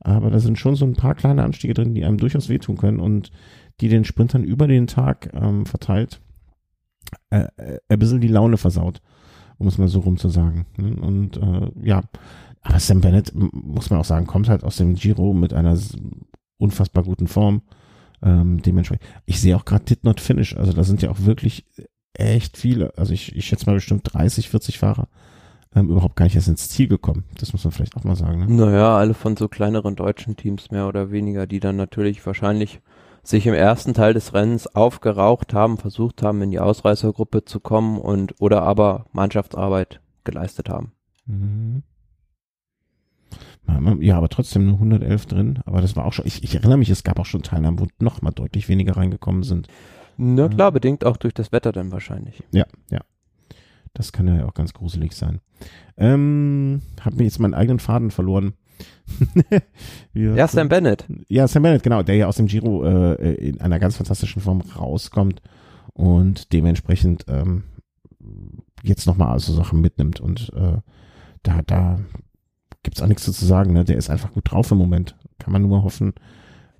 Aber da sind schon so ein paar kleine Anstiege drin, die einem durchaus wehtun können und die den Sprintern über den Tag ähm, verteilt äh, äh, ein bisschen die Laune versaut, um es mal so rum zu sagen. Ne? Und äh, ja, aber Sam Bennett, muss man auch sagen, kommt halt aus dem Giro mit einer unfassbar guten Form. Ähm, dementsprechend. Ich sehe auch gerade Did Not Finish, also da sind ja auch wirklich echt viele, also ich, ich schätze mal bestimmt 30, 40 Fahrer, ähm, überhaupt gar nicht erst ins Ziel gekommen. Das muss man vielleicht auch mal sagen. Ne? Naja, alle von so kleineren deutschen Teams mehr oder weniger, die dann natürlich wahrscheinlich sich im ersten Teil des Rennens aufgeraucht haben, versucht haben, in die Ausreißergruppe zu kommen und oder aber Mannschaftsarbeit geleistet haben. Mhm. Ja, aber trotzdem nur 111 drin. Aber das war auch schon, ich, ich erinnere mich, es gab auch schon Teilnahmen, wo noch mal deutlich weniger reingekommen sind. Na klar, ja. bedingt auch durch das Wetter dann wahrscheinlich. Ja, ja. Das kann ja auch ganz gruselig sein. Ähm, hab mir jetzt meinen eigenen Faden verloren. ja, Sam Bennett. Ja, Sam Bennett, genau, der ja aus dem Giro äh, in einer ganz fantastischen Form rauskommt und dementsprechend ähm, jetzt nochmal so Sachen mitnimmt und äh, da, da gibt's auch nichts zu sagen, ne? Der ist einfach gut drauf im Moment. Kann man nur hoffen,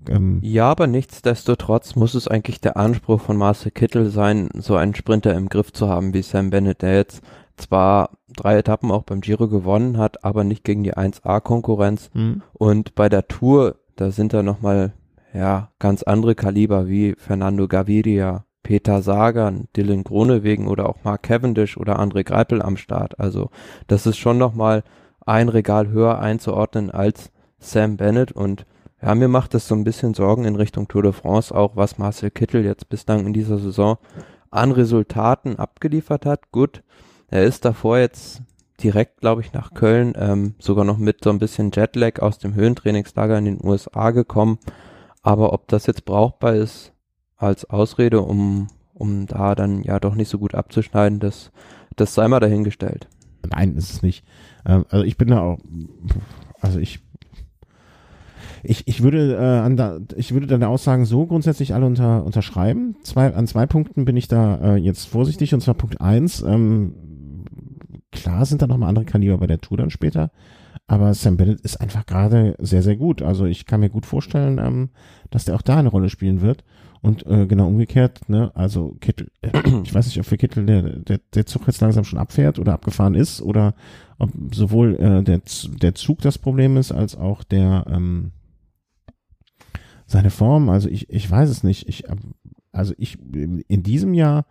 ähm, ja, aber nichtsdestotrotz muss es eigentlich der Anspruch von Marcel Kittel sein, so einen Sprinter im Griff zu haben wie Sam Bennett, der jetzt zwar drei Etappen auch beim Giro gewonnen hat, aber nicht gegen die 1A-Konkurrenz. Mhm. Und bei der Tour, da sind da nochmal, ja, ganz andere Kaliber wie Fernando Gaviria, Peter Sagan, Dylan Gronewegen oder auch Mark Cavendish oder André Greipel am Start. Also das ist schon nochmal ein Regal höher einzuordnen als Sam Bennett und ja, mir macht es so ein bisschen Sorgen in Richtung Tour de France, auch was Marcel Kittel jetzt bislang in dieser Saison an Resultaten abgeliefert hat. Gut, er ist davor jetzt direkt, glaube ich, nach Köln, ähm, sogar noch mit so ein bisschen Jetlag aus dem Höhentrainingslager in den USA gekommen. Aber ob das jetzt brauchbar ist als Ausrede, um, um da dann ja doch nicht so gut abzuschneiden, das, das sei mal dahingestellt. Nein, ist es nicht. Ähm, also ich bin da auch, also ich ich, ich würde äh, an da, ich würde deine Aussagen so grundsätzlich alle unter, unterschreiben. Zwei, an zwei Punkten bin ich da äh, jetzt vorsichtig und zwar Punkt eins. Ähm, klar sind da nochmal andere Kaliber bei der Tour dann später, aber Sam Bennett ist einfach gerade sehr, sehr gut. Also ich kann mir gut vorstellen, ähm, dass der auch da eine Rolle spielen wird. Und äh, genau umgekehrt, ne, also Kittel, äh, ich weiß nicht, ob für Kittel der, der, der Zug jetzt langsam schon abfährt oder abgefahren ist oder ob sowohl äh, der, der Zug das Problem ist, als auch der ähm, seine Form. Also ich, ich weiß es nicht. Ich, also ich in diesem Jahr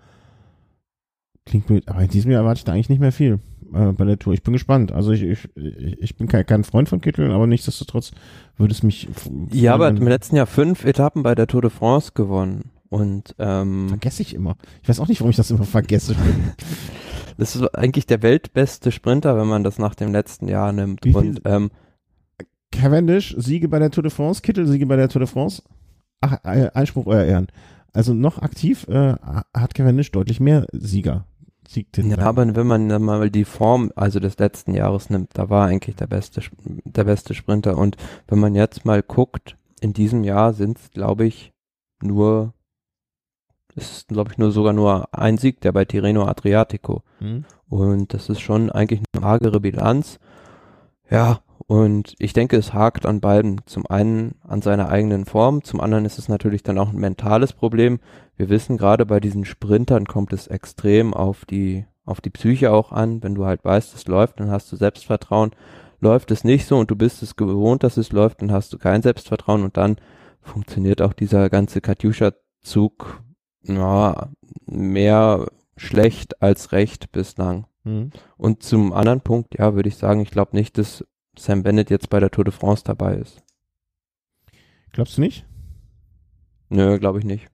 klingt blöd, aber in diesem Jahr erwarte ich da eigentlich nicht mehr viel äh, bei der Tour. Ich bin gespannt. Also ich, ich, ich bin kein, kein Freund von Kittel, aber nichtsdestotrotz würde es mich. Ja, aber im letzten Jahr fünf Etappen bei der Tour de France gewonnen. Und ähm, vergesse ich immer. Ich weiß auch nicht, warum ich das immer vergesse. das ist eigentlich der weltbeste Sprinter, wenn man das nach dem letzten Jahr nimmt. Wie? Und ähm, Cavendish, Siege bei der Tour de France, Kittel, Siege bei der Tour de France. Ach, äh, Einspruch, euer Ehren. Also noch aktiv äh, hat Cavendish deutlich mehr Sieger. Ja, aber wenn man dann mal die Form, also des letzten Jahres nimmt, da war eigentlich der beste, der beste Sprinter. Und wenn man jetzt mal guckt, in diesem Jahr sind es, glaube ich, nur, es ist, glaube ich, nur sogar nur ein Sieg, der bei Tirreno Adriatico. Mhm. Und das ist schon eigentlich eine magere Bilanz. Ja, und ich denke, es hakt an beiden. Zum einen an seiner eigenen Form, zum anderen ist es natürlich dann auch ein mentales Problem. Wir wissen, gerade bei diesen Sprintern kommt es extrem auf die, auf die Psyche auch an. Wenn du halt weißt, es läuft, dann hast du Selbstvertrauen. Läuft es nicht so und du bist es gewohnt, dass es läuft, dann hast du kein Selbstvertrauen und dann funktioniert auch dieser ganze Katjuscha-Zug na, mehr schlecht als recht bislang. Mhm. Und zum anderen Punkt, ja, würde ich sagen, ich glaube nicht, dass Sam Bennett jetzt bei der Tour de France dabei ist. Glaubst du nicht? Nö, glaube ich nicht.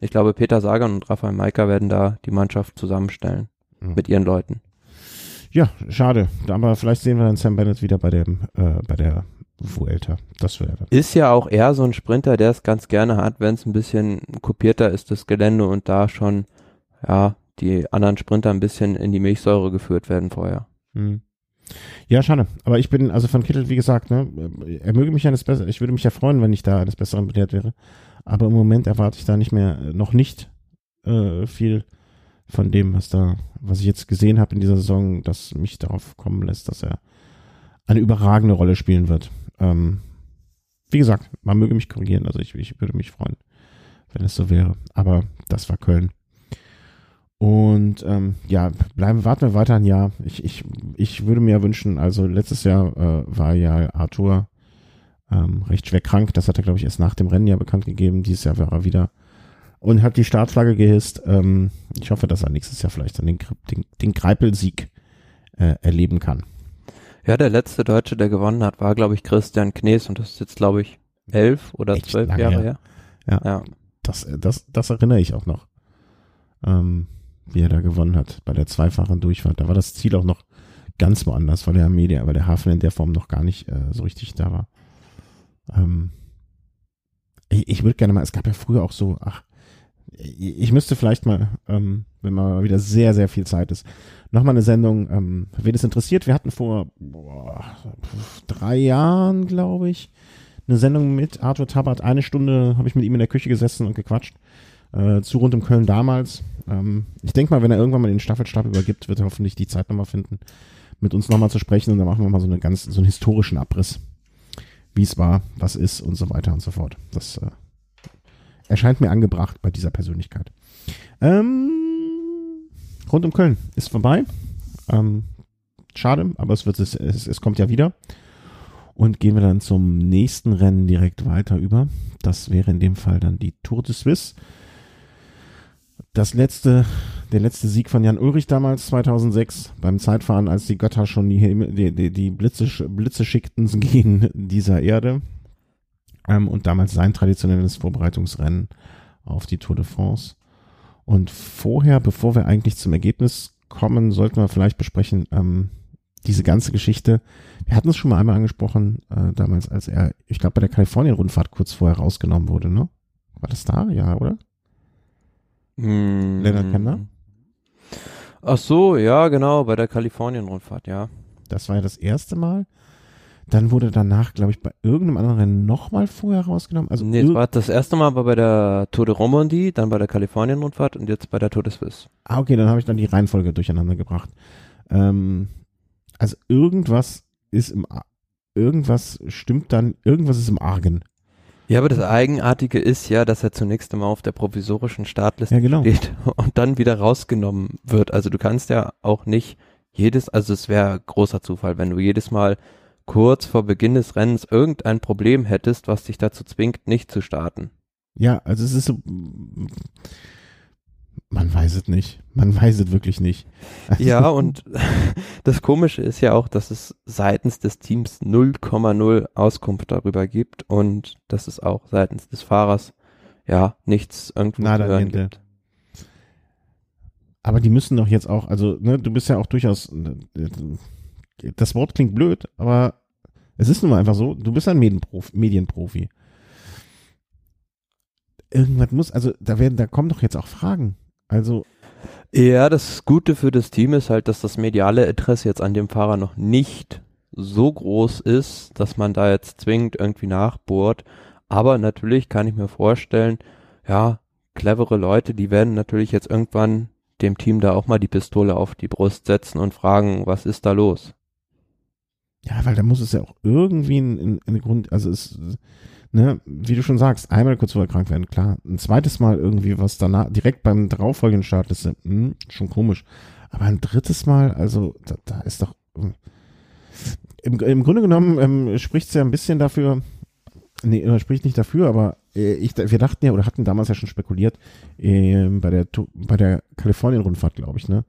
Ich glaube, Peter Sagan und Rafael Maika werden da die Mannschaft zusammenstellen mhm. mit ihren Leuten. Ja, schade. Aber vielleicht sehen wir dann Sam Bennett wieder bei dem, äh, bei der Vuelta. Das wäre. Ist ja auch eher so ein Sprinter, der es ganz gerne hat, wenn es ein bisschen kopierter ist, das Gelände und da schon, ja, die anderen Sprinter ein bisschen in die Milchsäure geführt werden vorher. Mhm. Ja, schade. Aber ich bin, also von Kittel, wie gesagt, ne, er möge mich eines Besseren, ich würde mich ja freuen, wenn ich da eines Besseren belehrt wäre. Aber im Moment erwarte ich da nicht mehr, noch nicht äh, viel von dem, was da, was ich jetzt gesehen habe in dieser Saison, das mich darauf kommen lässt, dass er eine überragende Rolle spielen wird. Ähm, wie gesagt, man möge mich korrigieren, also ich, ich würde mich freuen, wenn es so wäre. Aber das war Köln. Und ähm, ja, bleiben, warten wir weiter ein Jahr. Ich, ich, ich würde mir wünschen, also letztes Jahr äh, war ja Arthur ähm, recht schwer krank. Das hat er, glaube ich, erst nach dem Rennen ja bekannt gegeben. Dieses Jahr war er wieder und hat die Startflagge gehisst. Ähm, ich hoffe, dass er nächstes Jahr vielleicht dann den, den, den Greipelsieg äh, erleben kann. Ja, der letzte Deutsche, der gewonnen hat, war, glaube ich, Christian Knees und das ist jetzt, glaube ich, elf oder Echt zwölf Jahre her. her. Ja, ja. Das, das, das erinnere ich auch noch. Ähm, wie er da gewonnen hat bei der zweifachen Durchfahrt. Da war das Ziel auch noch ganz woanders, weil der Media, weil der Hafen in der Form noch gar nicht äh, so richtig da war. Ähm, ich, ich würde gerne mal, es gab ja früher auch so, ach, ich müsste vielleicht mal, ähm, wenn mal wieder sehr, sehr viel Zeit ist, nochmal eine Sendung, ähm, wen es interessiert. Wir hatten vor boah, drei Jahren, glaube ich, eine Sendung mit Arthur Tabat. Eine Stunde habe ich mit ihm in der Küche gesessen und gequatscht. Äh, zu rund um Köln damals. Ähm, ich denke mal, wenn er irgendwann mal den Staffelstab übergibt, wird er hoffentlich die Zeit nochmal finden, mit uns nochmal zu sprechen und dann machen wir mal so eine ganz, so einen historischen Abriss, wie es war, was ist und so weiter und so fort. Das äh, erscheint mir angebracht bei dieser Persönlichkeit. Ähm, rund um Köln ist vorbei. Ähm, schade, aber es wird es, es, es kommt ja wieder. Und gehen wir dann zum nächsten Rennen direkt weiter über. Das wäre in dem Fall dann die Tour de Suisse das letzte, der letzte Sieg von Jan Ulrich damals 2006 beim Zeitfahren, als die Götter schon die, die, die, Blitze, Blitze schickten gegen dieser Erde. Ähm, und damals sein traditionelles Vorbereitungsrennen auf die Tour de France. Und vorher, bevor wir eigentlich zum Ergebnis kommen, sollten wir vielleicht besprechen, ähm, diese ganze Geschichte. Wir hatten es schon mal einmal angesprochen, äh, damals, als er, ich glaube, bei der Kalifornien-Rundfahrt kurz vorher rausgenommen wurde, ne? War das da? Ja, oder? Hm. Leonard Kemner? Ach so, ja, genau, bei der Kalifornien-Rundfahrt, ja. Das war ja das erste Mal. Dann wurde danach, glaube ich, bei irgendeinem anderen Rennen nochmal vorher rausgenommen. Also nee, das, war das erste Mal war bei der Tour de Romandie, dann bei der Kalifornien-Rundfahrt und jetzt bei der Tour de Suisse. Ah, okay, dann habe ich dann die Reihenfolge durcheinander gebracht. Ähm, also irgendwas ist im, irgendwas stimmt dann, irgendwas ist im Argen. Ja, aber das Eigenartige ist ja, dass er zunächst einmal auf der provisorischen Startliste Ja, genau. steht und dann wieder rausgenommen wird. Also du kannst ja auch nicht jedes, also es wäre großer Zufall, wenn du jedes Mal kurz vor Beginn des Rennens irgendein Problem hättest, was dich dazu zwingt, nicht zu starten. Ja, also es ist so, man weiß es nicht. Man weiß es wirklich nicht. Ja, und das Komische ist ja auch, dass es seitens des Teams 0,0 Auskunft darüber gibt und dass es auch seitens des Fahrers ja nichts irgendwo Nada zu hören gibt. Aber die müssen doch jetzt auch, also, ne, du bist ja auch durchaus, das Wort klingt blöd, aber es ist nun mal einfach so, du bist ein Medienprofi. Irgendwas muss, also da werden, da kommen doch jetzt auch Fragen. Also, Ja, das Gute für das Team ist halt, dass das mediale Interesse jetzt an dem Fahrer noch nicht so groß ist, dass man da jetzt zwingend irgendwie nachbohrt. Aber natürlich kann ich mir vorstellen, ja, clevere Leute, die werden natürlich jetzt irgendwann dem Team da auch mal die Pistole auf die Brust setzen und fragen, was ist da los? Ja, weil da muss es ja auch irgendwie ein, ein Grund, also es, ne, wie du schon sagst, einmal kurz vorher krank werden, klar. Ein zweites Mal irgendwie was danach, direkt beim darauffolgenden Start ist, hm, schon komisch. Aber ein drittes Mal, also da, da ist doch, hm. im, im Grunde genommen ähm, spricht es ja ein bisschen dafür, nee, äh, spricht nicht dafür, aber äh, ich, wir dachten ja oder hatten damals ja schon spekuliert, äh, bei der, bei der Kalifornien-Rundfahrt, glaube ich, ne,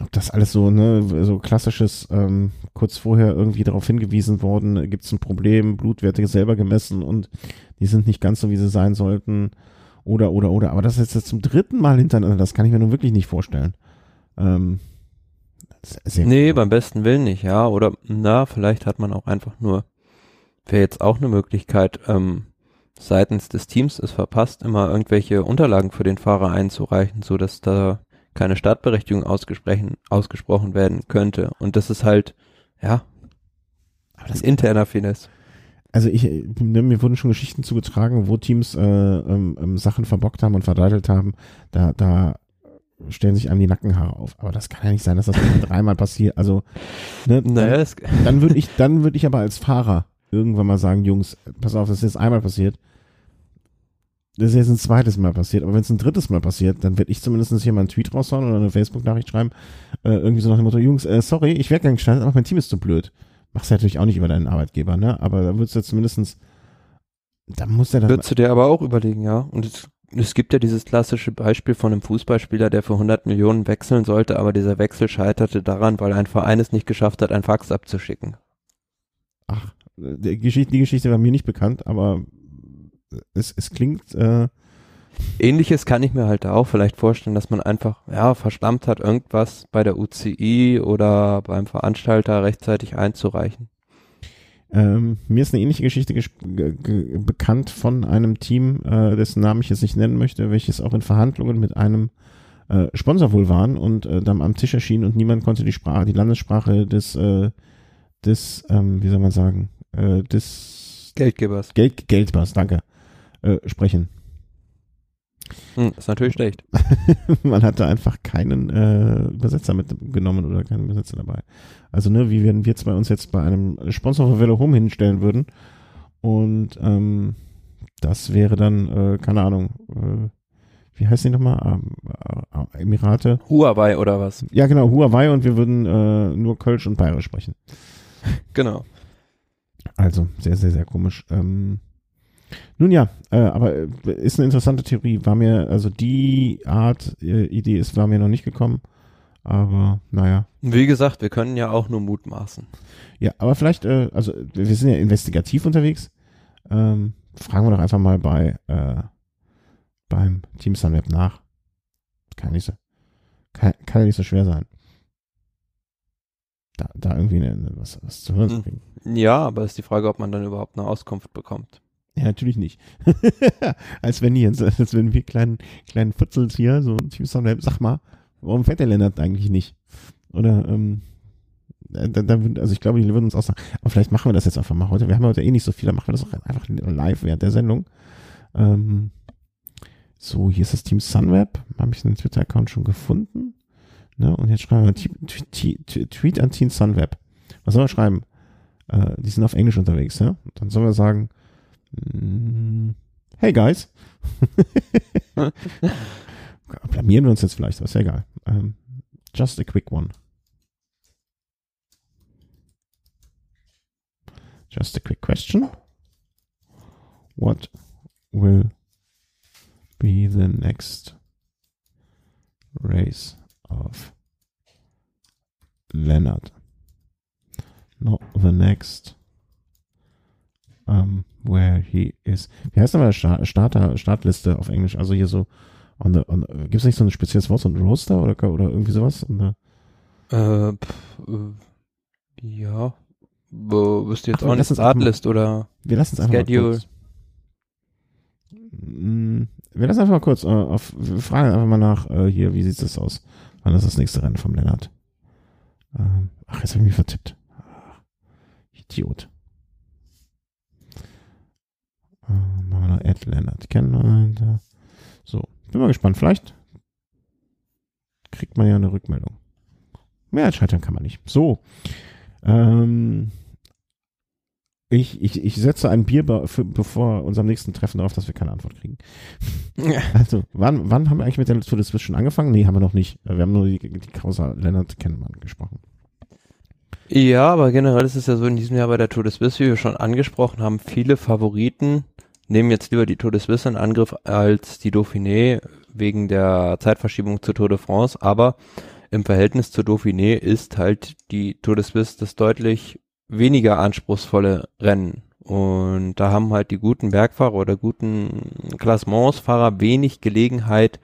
ob das alles so, ne, so klassisches, ähm, kurz vorher irgendwie darauf hingewiesen worden, gibt es ein Problem, Blutwerte selber gemessen und die sind nicht ganz so, wie sie sein sollten. Oder, oder, oder. Aber das ist jetzt zum dritten Mal hintereinander, das kann ich mir nun wirklich nicht vorstellen. Ähm, sehr, Nee, beim besten Willen nicht, ja. Oder na, vielleicht hat man auch einfach nur, wäre jetzt auch eine Möglichkeit, ähm, seitens des Teams es verpasst, immer irgendwelche Unterlagen für den Fahrer einzureichen, so dass da keine Startberechtigung ausgesprochen, ausgesprochen werden könnte. Und das ist halt, ja, Aber das interner Finesse. also ich, ne, mir wurden schon Geschichten zugetragen, wo Teams äh, ähm, ähm, Sachen verbockt haben und verdeitelt haben. Da, da stellen sich einem die Nackenhaare auf. Aber das kann ja nicht sein, dass das dreimal passiert. Also, ne, Naja, es, dann würde ich, dann würde ich aber als Fahrer irgendwann mal sagen, Jungs, pass auf, das ist jetzt einmal passiert. Das ist jetzt ein zweites Mal passiert, aber wenn es ein drittes Mal passiert, dann werde ich zumindest hier mal einen Tweet raushauen oder eine Facebook-Nachricht schreiben, äh, irgendwie so nach dem Motto, Jungs, äh, sorry, ich werde gar nicht gestartet, aber mein Team ist zu blöd. Machst du natürlich auch nicht über deinen Arbeitgeber, ne? Aber da würdest du zumindestens, da muss der dann, würdest du dir aber auch überlegen, ja. Und es, es gibt ja dieses klassische Beispiel von einem Fußballspieler, der für 100 Millionen wechseln sollte, aber dieser Wechsel scheiterte daran, weil ein Verein es nicht geschafft hat, ein Fax abzuschicken. ach, die Geschichte, die Geschichte war mir nicht bekannt, aber es, es klingt, äh, Ähnliches kann ich mir halt auch vielleicht vorstellen, dass man einfach, ja, verschlammt hat, irgendwas bei der UCI oder beim Veranstalter rechtzeitig einzureichen. Ähm, mir ist eine ähnliche Geschichte bekannt von einem Team, äh, dessen Namen ich jetzt nicht nennen möchte, welches auch in Verhandlungen mit einem äh, Sponsor wohl waren und äh, dann am Tisch erschien und niemand konnte die Sprache, die Landessprache des, äh, des, ähm, wie soll man sagen, äh, des Geldgebers. Geld, Geldbers, danke, äh, sprechen. Hm, ist natürlich schlecht. Man hatte einfach keinen äh, Übersetzer mitgenommen oder keinen Übersetzer dabei. Also ne, wie wenn wir zwei uns jetzt bei einem Sponsor von Velo Home hinstellen würden und ähm, das wäre dann, äh, keine Ahnung, äh, wie heißt die nochmal? Ähm, äh, Emirate? Huawei oder was? Ja genau, Huawei und wir würden äh, nur Kölsch und Bayerisch sprechen. Genau. Also sehr, sehr, sehr komisch. Ähm, nun ja, äh, aber äh, ist eine interessante Theorie. War mir, also die Art äh, Idee ist, war mir noch nicht gekommen. Aber naja. Wie gesagt, wir können ja auch nur mutmaßen. Ja, aber vielleicht, äh, also wir sind ja investigativ unterwegs. Ähm, fragen wir doch einfach mal bei äh, beim Team Sunweb nach. Kann nicht so, kann, kann ja nicht so schwer sein. Da, da irgendwie eine, was, was zu hören zu Hm. Ja, aber ist die Frage, ob man dann überhaupt eine Auskunft bekommt. Ja, natürlich nicht. als wenn hier, als wenn wir kleinen, kleinen Futzels hier, so sag mal, warum fährt der Lennart eigentlich nicht? Oder, ähm, da, da, also ich glaube, die würden uns auch sagen, aber vielleicht machen wir das jetzt einfach mal heute. Wir haben heute eh nicht so viel, dann machen wir das auch einfach live während der Sendung. Ähm, so, hier ist das Team Sunweb. Habe ich einen Twitter-Account schon gefunden. Ne? Und jetzt schreiben wir Tweet an Team Sunweb. Was soll er schreiben? Äh, die sind auf Englisch unterwegs, ja? Dann sollen wir sagen, Hey guys. Blamieren wir uns jetzt vielleicht, ist ja egal. Um, just a quick one. Just a quick question. What will be the next race of Leonard? Not the next um, where he is. Wie heißt nochmal Sta Starter, Startliste auf Englisch? Also hier so, on the, on, gibt es nicht so ein spezielles Wort, so ein Roaster oder, oder irgendwie sowas? Äh, pff, äh, ja, wo bist du jetzt Ach, auch nicht Startlist oder wir lassen es einfach Schedule? mal kurz. Mm, Wir lassen einfach mal kurz äh, auf, wir fragen einfach mal nach, äh, hier, wie sieht es aus? Wann ist das nächste Rennen vom Lennart? Ähm, ach, jetzt habe ich mich vertippt. Ach, Idiot. Äh, machen wir noch Ed Lennart kennen. So, bin mal gespannt. Vielleicht kriegt man ja eine Rückmeldung. Mehr als scheitern kann man nicht. So. Ähm, ich, ich, ich setze ein Bier be für, bevor unserem nächsten Treffen darauf, dass wir keine Antwort kriegen. Also, wann, wann haben wir eigentlich mit der Tour de Suisse schon angefangen? Nee, haben wir noch nicht. Wir haben nur die, die Causa Lennart Kennemann gesprochen. Ja, aber generell ist es ja so in diesem Jahr bei der Tour de Suisse, wie wir schon angesprochen haben, viele Favoriten nehmen jetzt lieber die Tour de Suisse in Angriff als die Dauphiné wegen der Zeitverschiebung zur Tour de France, aber im Verhältnis zur Dauphiné ist halt die Tour de Suisse das deutlich weniger anspruchsvolle Rennen. Und da haben halt die guten Bergfahrer oder guten Klassementsfahrer wenig Gelegenheit,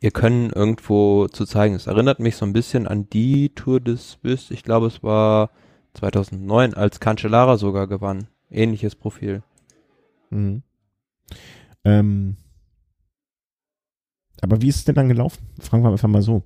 ihr Können irgendwo zu zeigen. Es erinnert mich so ein bisschen an die Tour des Suisse, ich glaube es war 2009, als Cancellara sogar gewann. Ähnliches Profil. Mhm. Ähm, aber wie ist es denn dann gelaufen? Fragen wir einfach mal so.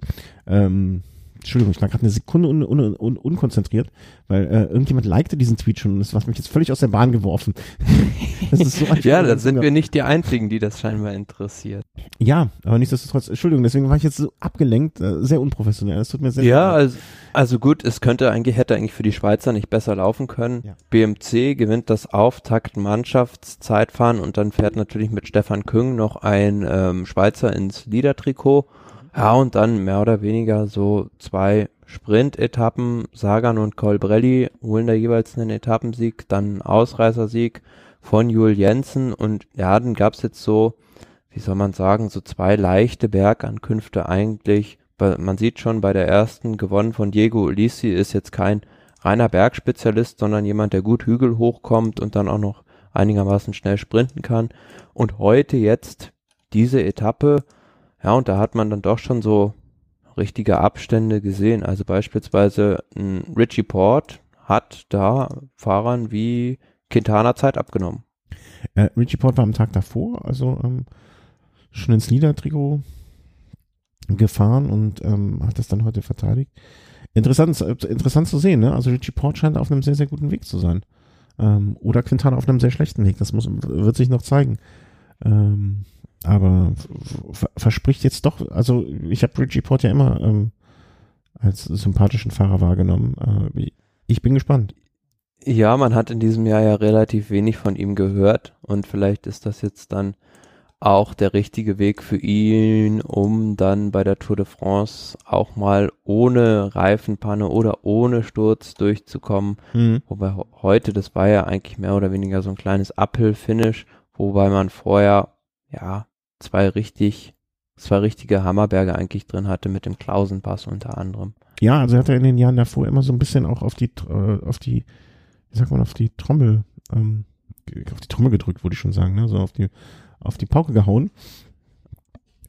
Ähm, Entschuldigung, ich war gerade eine Sekunde un, un, un, unkonzentriert, weil äh, irgendjemand likte diesen Tweet schon und das hat mich jetzt völlig aus der Bahn geworfen. das ist so ein Ja, dann sind wir nicht die Einzigen, die das scheinbar interessiert. Ja, aber nichtsdestotrotz, Entschuldigung, deswegen war ich jetzt so abgelenkt, äh, sehr unprofessionell. Das tut mir sehr Ja, leid. also, also gut, es könnte eigentlich, hätte eigentlich für die Schweizer nicht besser laufen können. Ja. BMC gewinnt das Auftakt-Mannschaftszeitfahren und dann fährt natürlich mit Stefan Küng noch ein ähm, Schweizer ins Liedertrikot. Ja, und dann mehr oder weniger so zwei Sprint-Etappen. Sagan und Colbrelli holen da jeweils einen Etappensieg, dann einen Ausreißersieg von Jules Jensen und ja, dann gab's jetzt so, wie soll man sagen, so zwei leichte Bergankünfte eigentlich. Man sieht schon bei der ersten gewonnen von Diego Ulisi ist jetzt kein reiner Bergspezialist, sondern jemand, der gut Hügel hochkommt und dann auch noch einigermaßen schnell sprinten kann. Und heute jetzt diese Etappe, ja, und da hat man dann doch schon so richtige Abstände gesehen. Also beispielsweise ein Richie Port hat da Fahrern wie Quintana Zeit abgenommen. Äh, Richie Port war am Tag davor, also ähm, schon ins Liedertrikot gefahren und ähm, hat das dann heute verteidigt. Interessant, äh, interessant zu sehen, ne? Also Richie Port scheint auf einem sehr, sehr guten Weg zu sein. Ähm, oder Quintana auf einem sehr schlechten Weg. Das muss, wird sich noch zeigen. Ähm, aber verspricht jetzt doch, also ich habe Richie Port ja immer ähm, als sympathischen Fahrer wahrgenommen. Äh, ich bin gespannt. Ja, man hat in diesem Jahr ja relativ wenig von ihm gehört und vielleicht ist das jetzt dann auch der richtige Weg für ihn, um dann bei der Tour de France auch mal ohne Reifenpanne oder ohne Sturz durchzukommen. Mhm. Wobei heute, das war ja eigentlich mehr oder weniger so ein kleines Uphill-Finish, wobei man vorher, ja, zwei richtig, zwei richtige Hammerberge eigentlich drin hatte mit dem Klausenpass unter anderem. Ja, also hat er in den Jahren davor immer so ein bisschen auch auf die, äh, auf die, wie sagt man, auf die Trommel, ähm, auf die Trommel gedrückt, würde ich schon sagen, ne? So auf die, auf die Pauke gehauen.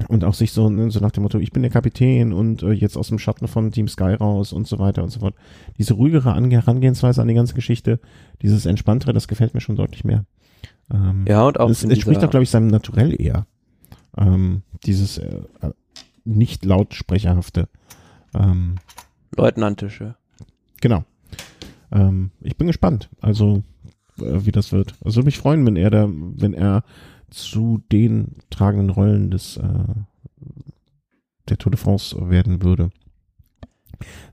Und auch sich so, ne, so nach dem Motto, ich bin der Kapitän und äh, jetzt aus dem Schatten von Team Sky raus und so weiter und so fort. Diese ruhigere Ange Herangehensweise an die ganze Geschichte, dieses entspanntere, das gefällt mir schon deutlich mehr. Ähm, Ja, und auch es entspricht auch, glaube ich, seinem Naturell eher. Ähm, dieses äh, äh, nicht lautsprecherhafte. Ähm, Leutnantische. Genau. Ähm, ich bin gespannt, also äh, wie das wird. Also würde mich freuen, wenn er da, wenn er zu den tragenden Rollen des äh, der Tour de France werden würde.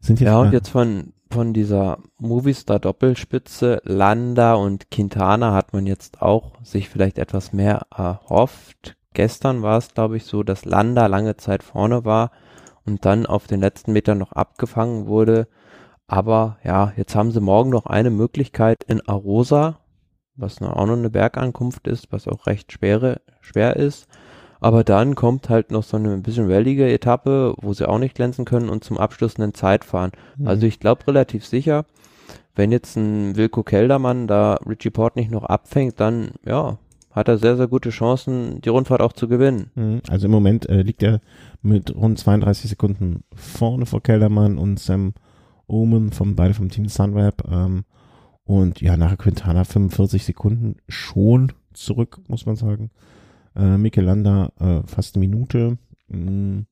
Sind jetzt, Ja, und jetzt von, von dieser Movistar Doppelspitze Landa und Quintana hat man jetzt auch sich vielleicht etwas mehr erhofft. Gestern war es, glaube ich, so, dass Landa lange Zeit vorne war und dann auf den letzten Metern noch abgefangen wurde. Aber ja, jetzt haben sie morgen noch eine Möglichkeit in Arosa, was auch noch eine Bergankunft ist, was auch recht schwere, schwer ist. Aber dann kommt halt noch so eine ein bisschen wellige Etappe, wo sie auch nicht glänzen können und zum Abschluss einen Zeitfahren. Mhm. Also ich glaube relativ sicher, wenn jetzt ein Wilko Keldermann da Richie Port nicht noch abfängt, dann ja, hat er sehr, sehr gute Chancen, die Rundfahrt auch zu gewinnen. Mhm. Also im Moment äh, liegt er mit rund 32 Sekunden vorne vor Keldermann und Sam Omen vom beide vom Team Sunweb. Ähm, und ja, nach Quintana 45 Sekunden schon zurück, muss man sagen. Äh, Michelanda äh, fast eine Minute. Mhm.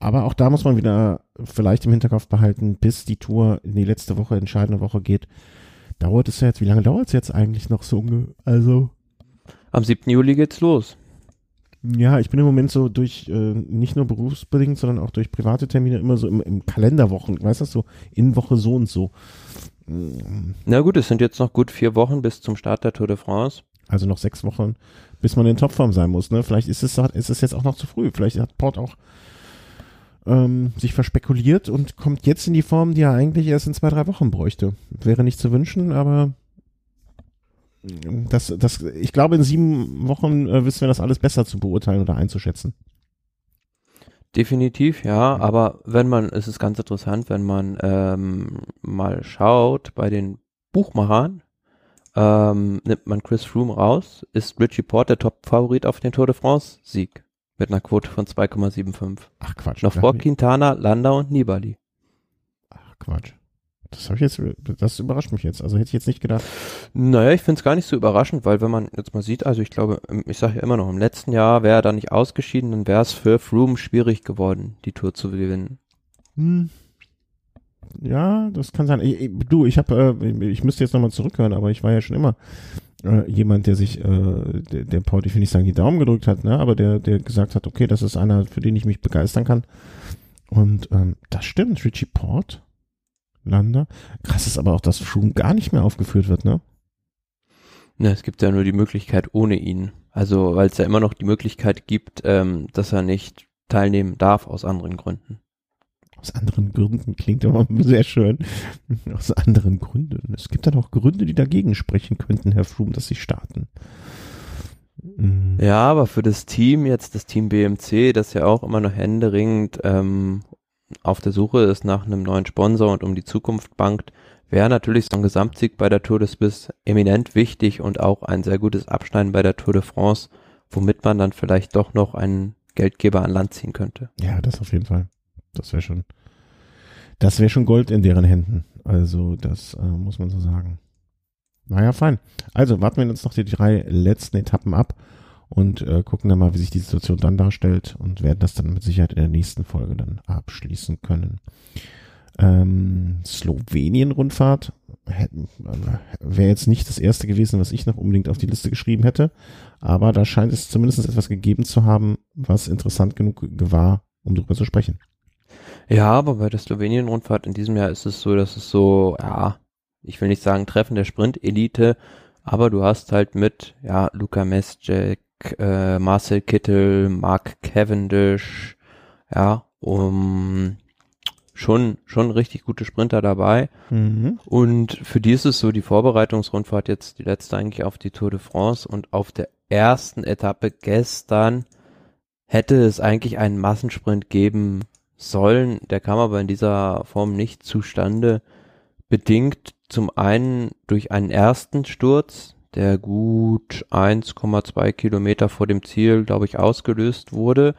Aber auch da muss man wieder vielleicht im Hinterkopf behalten, bis die Tour in die letzte Woche, entscheidende Woche geht. Dauert es ja jetzt, wie lange dauert es jetzt eigentlich noch so? Also. Am 7. Juli geht's los. Ja, ich bin im Moment so durch, äh, nicht nur berufsbedingt, sondern auch durch private Termine immer so im, im Kalenderwochen, weißt du, so in Woche so und so. Na gut, es sind jetzt noch gut vier Wochen bis zum Start der Tour de France. Also noch sechs Wochen, bis man in Topform sein muss. Ne? Vielleicht ist es, ist es jetzt auch noch zu früh. Vielleicht hat Port auch ähm, sich verspekuliert und kommt jetzt in die Form, die er eigentlich erst in zwei, drei Wochen bräuchte. Wäre nicht zu wünschen, aber das, das, ich glaube, in sieben Wochen äh, wissen wir das alles besser zu beurteilen oder einzuschätzen. Definitiv, ja, aber wenn man, es ist ganz interessant, wenn man ähm, mal schaut bei den Buchmachern, ähm, nimmt man Chris Froome raus, ist Richie Port der Top-Favorit auf den Tour de France-Sieg mit einer Quote von 2,75. Ach Quatsch. Noch vor Quintana, Landa und Nibali. Ach Quatsch. Das habe ich jetzt, das überrascht mich jetzt. Also hätte ich jetzt nicht gedacht. Naja, ich finde es gar nicht so überraschend, weil wenn man jetzt mal sieht, also ich glaube, ich sage ja immer noch, im letzten Jahr wäre er da nicht ausgeschieden, dann wäre es für Froome schwierig geworden, die Tour zu gewinnen. Hm. Ja, das kann sein. Ich, du, ich habe, äh, ich müsste jetzt nochmal zurückhören, aber ich war ja schon immer äh, jemand, der sich, äh, der, der Paul, ich will nicht sagen, die Daumen gedrückt hat, ne, aber der, der gesagt hat, okay, das ist einer, für den ich mich begeistern kann. Und ähm, das stimmt, Richie Port Lander. Krass ist aber auch, dass Froome gar nicht mehr aufgeführt wird, ne? Ne, es gibt ja nur die Möglichkeit ohne ihn. Also, weil es ja immer noch die Möglichkeit gibt, ähm, dass er nicht teilnehmen darf aus anderen Gründen. Aus anderen Gründen klingt aber sehr schön. Aus anderen Gründen. Es gibt dann auch Gründe, die dagegen sprechen könnten, Herr Froome, dass sie starten. Mhm. Ja, aber für das Team jetzt, das Team BMC, das ja auch immer noch händeringend ähm, auf der Suche ist nach einem neuen Sponsor und um die Zukunft bangt, wäre natürlich so ein Gesamtsieg bei der Tour de Suisse eminent wichtig und auch ein sehr gutes Abschneiden bei der Tour de France, womit man dann vielleicht doch noch einen Geldgeber an Land ziehen könnte. Ja, das auf jeden Fall. Das wäre schon, das wäre schon Gold in deren Händen. Also das äh, muss man so sagen. Naja, fein. Also warten wir uns noch die drei letzten Etappen ab und äh, gucken dann mal, wie sich die Situation dann darstellt und werden das dann mit Sicherheit in der nächsten Folge dann abschließen können. Ähm, Slowenien-Rundfahrt äh, wäre jetzt nicht das erste gewesen, was ich noch unbedingt auf die Liste geschrieben hätte, aber da scheint es zumindest etwas gegeben zu haben, was interessant genug war, um darüber zu sprechen. Ja, aber bei der Slowenien-Rundfahrt in diesem Jahr ist es so, dass es so, ja, ich will nicht sagen Treffen der Sprint-Elite, aber du hast halt mit, ja, Luka Mescek, äh, Marcel Kittel, Mark Cavendish, ja, um schon schon richtig gute Sprinter dabei. Mhm. Und für die ist es so die Vorbereitungsrundfahrt jetzt die letzte eigentlich auf die Tour de France und auf der ersten Etappe gestern hätte es eigentlich einen Massensprint geben sollen. Der kam aber in dieser Form nicht zustande. Bedingt zum einen durch einen ersten Sturz, der gut 1,2 Kilometer vor dem Ziel, glaube ich, ausgelöst wurde.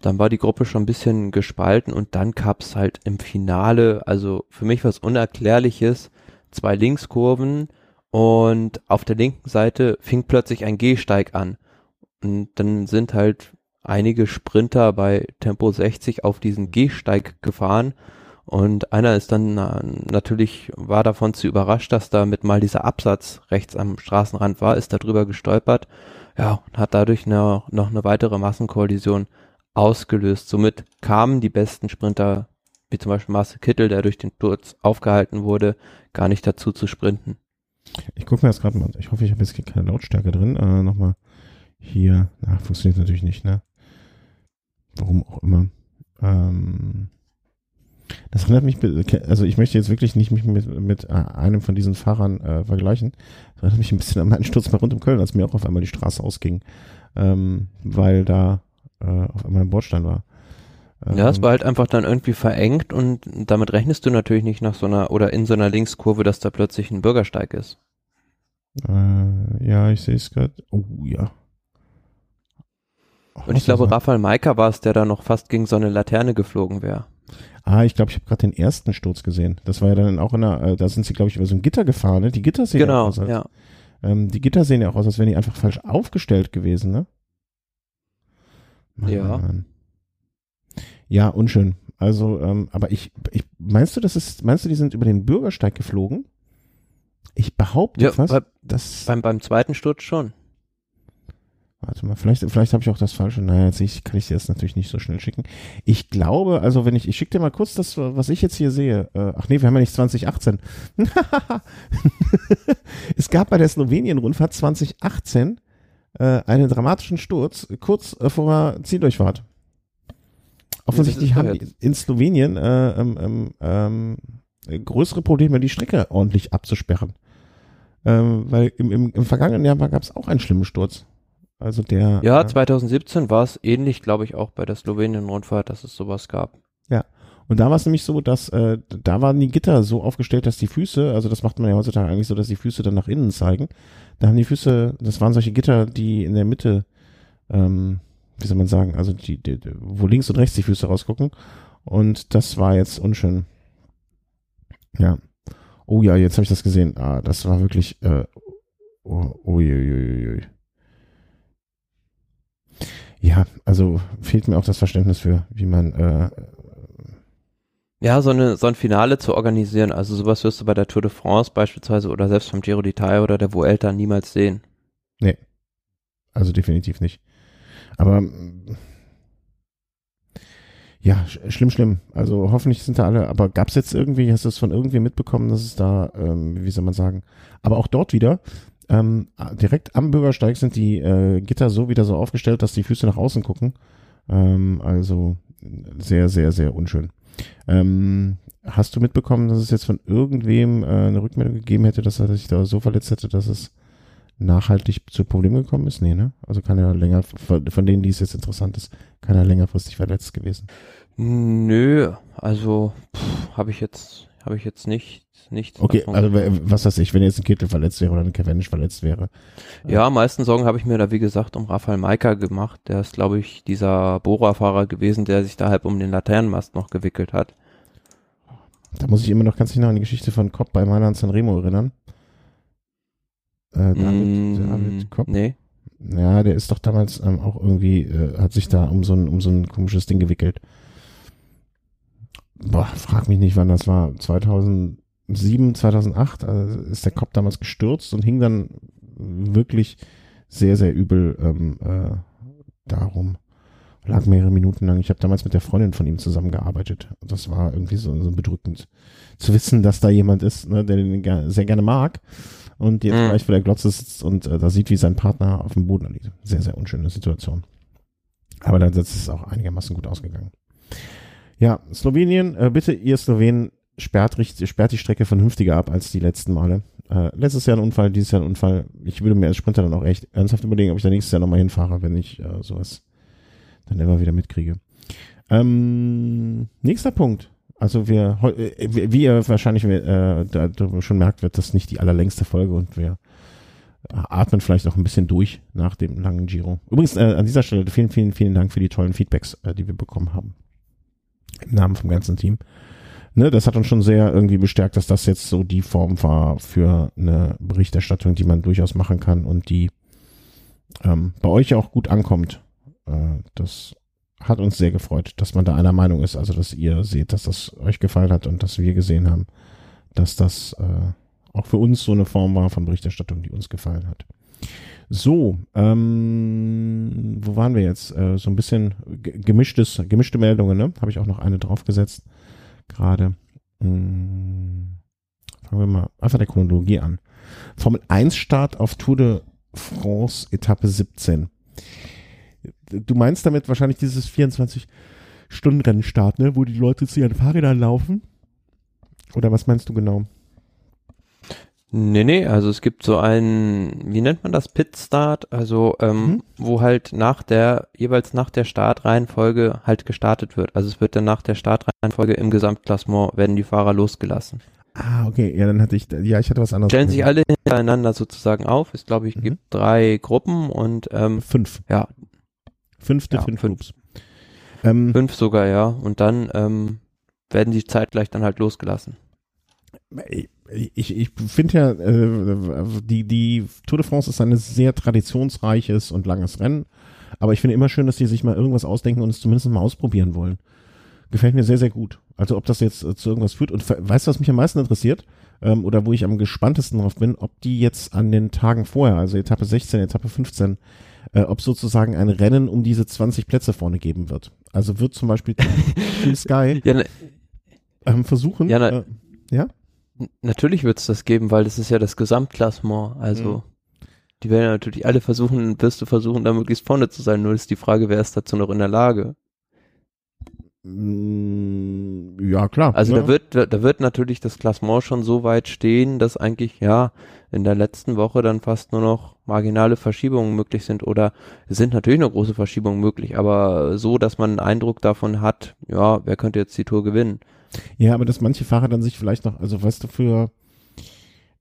Dann war die Gruppe schon ein bisschen gespalten und dann gab's halt im Finale, also für mich was Unerklärliches, zwei Linkskurven und auf der linken Seite fing plötzlich ein Gehsteig an. Und dann sind halt einige Sprinter bei Tempo 60 auf diesen Gehsteig gefahren und einer ist dann natürlich, war davon zu überrascht, dass da mit mal dieser Absatz rechts am Straßenrand war, ist da drüber gestolpert, ja, und hat dadurch noch, noch eine weitere Massenkollision ausgelöst. Somit kamen die besten Sprinter wie zum Beispiel Marcel Kittel, der durch den Sturz aufgehalten wurde, gar nicht dazu zu sprinten. Ich gucke mir das gerade mal, ich hoffe, ich habe jetzt keine Lautstärke drin. Äh, Nochmal hier, na, funktioniert natürlich nicht, ne? Warum auch immer. Ähm, das erinnert mich, also ich möchte jetzt wirklich nicht mich mit, mit äh, einem von diesen Fahrern äh, vergleichen. Das erinnert mich ein bisschen an meinen Sturz bei rund um Köln, als mir auch auf einmal die Straße ausging, ähm, weil da äh, auf einmal ein Bordstein war. Ähm, ja, es war halt einfach dann irgendwie verengt und damit rechnest du natürlich nicht nach so einer oder in so einer Linkskurve, dass da plötzlich ein Bürgersteig ist. Äh, ja, ich sehe es gerade. Oh ja. Und ich glaube, Rafael Maika war es, der da noch fast gegen so eine Laterne geflogen wäre. Ah, ich glaube, ich habe gerade den ersten Sturz gesehen. Das war ja dann auch in der, äh, da sind sie, glaube ich, über so ein Gitter gefahren, ne? Die Gitter sehen genau, ja aus, als, ja. Ähm, die Gitter sehen ja auch aus, als wären die einfach falsch aufgestellt gewesen, ne? Mann, ja. Mann. Ja, unschön. Also, ähm, aber ich, ich, meinst du, das ist, meinst du, die sind über den Bürgersteig geflogen? Ich behaupte ja, fast, bei, dass. Beim, beim zweiten Sturz schon. Warte mal, vielleicht, vielleicht habe ich auch das falsche. Naja, jetzt ich, kann ich dir das natürlich nicht so schnell schicken. Ich glaube, also wenn ich, ich schicke dir mal kurz das, was ich jetzt hier sehe. Äh, ach nee, wir haben ja nicht 2018. es gab bei der Slowenien-Rundfahrt 2018 äh, einen dramatischen Sturz kurz äh, vor der Zieldurchfahrt. Offensichtlich haben die in Slowenien äh, ähm, ähm, ähm, größere Probleme, die Strecke ordentlich abzusperren. Ähm, weil im, im, im vergangenen Jahr gab es auch einen schlimmen Sturz. Also der. Ja, 2017 war es ähnlich, glaube ich, auch bei der Slowenien-Rundfahrt, dass es sowas gab. Ja. Und da war es nämlich so, dass äh, da waren die Gitter so aufgestellt, dass die Füße, also das macht man ja heutzutage eigentlich so, dass die Füße dann nach innen zeigen. Da haben die Füße, das waren solche Gitter, die in der Mitte, ähm, wie soll man sagen, also die, die, wo links und rechts die Füße rausgucken. Und das war jetzt unschön. Ja. Oh ja, jetzt habe ich das gesehen. Ah, das war wirklich. Äh, oh, uiuiuiui. Ja, also fehlt mir auch das Verständnis für, wie man äh, ja, so, eine, so ein Finale zu organisieren, also sowas wirst du bei der Tour de France beispielsweise oder selbst beim Giro d'Italia oder der Vuelta niemals sehen. Nee, also definitiv nicht. Aber ja, schlimm, schlimm. Also hoffentlich sind da alle, aber gab es jetzt irgendwie, hast du es von irgendwie mitbekommen, dass es da, ähm, wie soll man sagen, aber auch dort wieder, ähm, direkt am Bürgersteig sind die äh, Gitter so wieder so aufgestellt, dass die Füße nach außen gucken. Ähm, also sehr, sehr, sehr unschön. Ähm, hast du mitbekommen, dass es jetzt von irgendwem äh, eine Rückmeldung gegeben hätte, dass er sich da so verletzt hätte, dass es nachhaltig zu Problemen gekommen ist? Nee, ne? Also kann er länger, von denen, die es jetzt interessant ist, kann er längerfristig verletzt gewesen. Nö, also habe ich jetzt, habe ich jetzt nicht nichts. Okay, also was weiß ich, wenn jetzt ein Kittel verletzt wäre oder ein Cavendish verletzt wäre. Ja, äh. meisten Sorgen habe ich mir da wie gesagt um Rafael Maika gemacht. Der ist, glaube ich, dieser Bohrerfahrer gewesen, der sich da halb um den Laternenmast noch gewickelt hat. Da muss ich immer noch ganz genau an die Geschichte von Kopp bei Mailand Sanremo erinnern. Äh, David, mm, David Kopp. Nee. Ja, der ist doch damals ähm, auch irgendwie, äh, hat sich da um so ein, um so ein komisches Ding gewickelt. Boah, frag mich nicht, wann das war. 2000, 2007, 2008 also ist der Kopf damals gestürzt und hing dann wirklich sehr, sehr übel ähm, äh, darum. Lag mehrere Minuten lang. Ich habe damals mit der Freundin von ihm zusammengearbeitet. Das war irgendwie so, so bedrückend zu wissen, dass da jemand ist, ne, der den sehr gerne mag und jetzt mhm. gleich vor der Glotze sitzt und äh, da sieht, wie sein Partner auf dem Boden liegt. Sehr, sehr unschöne Situation. Aber dann ist es auch einigermaßen gut ausgegangen. Ja, Slowenien, äh, bitte ihr Slowenen, sperrt, sperrt die Strecke vernünftiger ab als die letzten Male. Äh, letztes Jahr ein Unfall, dieses Jahr ein Unfall. Ich würde mir als Sprinter dann auch echt ernsthaft überlegen, ob ich da nächstes Jahr nochmal hinfahre, wenn ich äh, sowas dann immer wieder mitkriege. Ähm, nächster Punkt. Also wir, äh, wie ihr wahrscheinlich äh, schon merkt, wird das nicht die allerlängste Folge und wir atmen vielleicht auch ein bisschen durch nach dem langen Giro. Übrigens äh, an dieser Stelle vielen, vielen, vielen Dank für die tollen Feedbacks, äh, die wir bekommen haben. Im Namen vom ganzen Team ne, das hat uns schon sehr irgendwie bestärkt, dass das jetzt so die Form war für eine Berichterstattung, die man durchaus machen kann und die ähm, bei euch auch gut ankommt. Äh, das hat uns sehr gefreut, dass man da einer Meinung ist, also dass ihr seht, dass das euch gefallen hat und dass wir gesehen haben, dass das äh, auch für uns so eine Form war von Berichterstattung, die uns gefallen hat. So, ähm, wo waren wir jetzt? Äh, so ein bisschen gemischtes, gemischte Meldungen, ne? Habe ich auch noch eine draufgesetzt gerade. Hm, fangen wir mal einfach der Chronologie an. Formel 1 Start auf Tour de France Etappe 17. Du meinst damit wahrscheinlich dieses 24 Stunden Rennstart, ne, wo die Leute zu ihren Fahrrädern laufen? Oder was meinst du genau? Nee, nee, also es gibt so einen, wie nennt man das, Pit-Start, also ähm, mhm. wo halt nach der, jeweils nach der Startreihenfolge halt gestartet wird. Also es wird dann nach der Startreihenfolge im Gesamtklassement werden die Fahrer losgelassen. Ah, okay, ja, dann hatte ich, ja, ich hatte was anderes. Stellen sich alle hintereinander sozusagen auf. Es glaube ich mhm. gibt drei Gruppen und ähm, fünf. Ja. Fünfte, ja, fünf, fünf. Ähm, fünf sogar, ja. Und dann ähm, werden die zeitgleich dann halt losgelassen ich, ich finde ja, äh, die, die Tour de France ist ein sehr traditionsreiches und langes Rennen. Aber ich finde immer schön, dass die sich mal irgendwas ausdenken und es zumindest mal ausprobieren wollen. Gefällt mir sehr, sehr gut. Also ob das jetzt äh, zu irgendwas führt. Und weißt du, was mich am meisten interessiert? Ähm, oder wo ich am gespanntesten drauf bin, ob die jetzt an den Tagen vorher, also Etappe 16, Etappe 15, äh, ob sozusagen ein Rennen um diese 20 Plätze vorne geben wird. Also wird zum Beispiel Team Sky ja, ne, ähm, versuchen. Ja, ne, äh, ja? Natürlich wird es das geben, weil das ist ja das Gesamtklassement. Also mhm. die werden ja natürlich alle versuchen, wirst du versuchen, da möglichst vorne zu sein. Nur ist die Frage, wer ist dazu noch in der Lage? Mm, ja, klar. Also ja. da wird, da wird natürlich das Klassement schon so weit stehen, dass eigentlich, ja, in der letzten Woche dann fast nur noch marginale Verschiebungen möglich sind oder es sind natürlich noch große Verschiebungen möglich, aber so, dass man einen Eindruck davon hat, ja, wer könnte jetzt die Tour gewinnen? Ja, aber dass manche Fahrer dann sich vielleicht noch, also weißt du, für,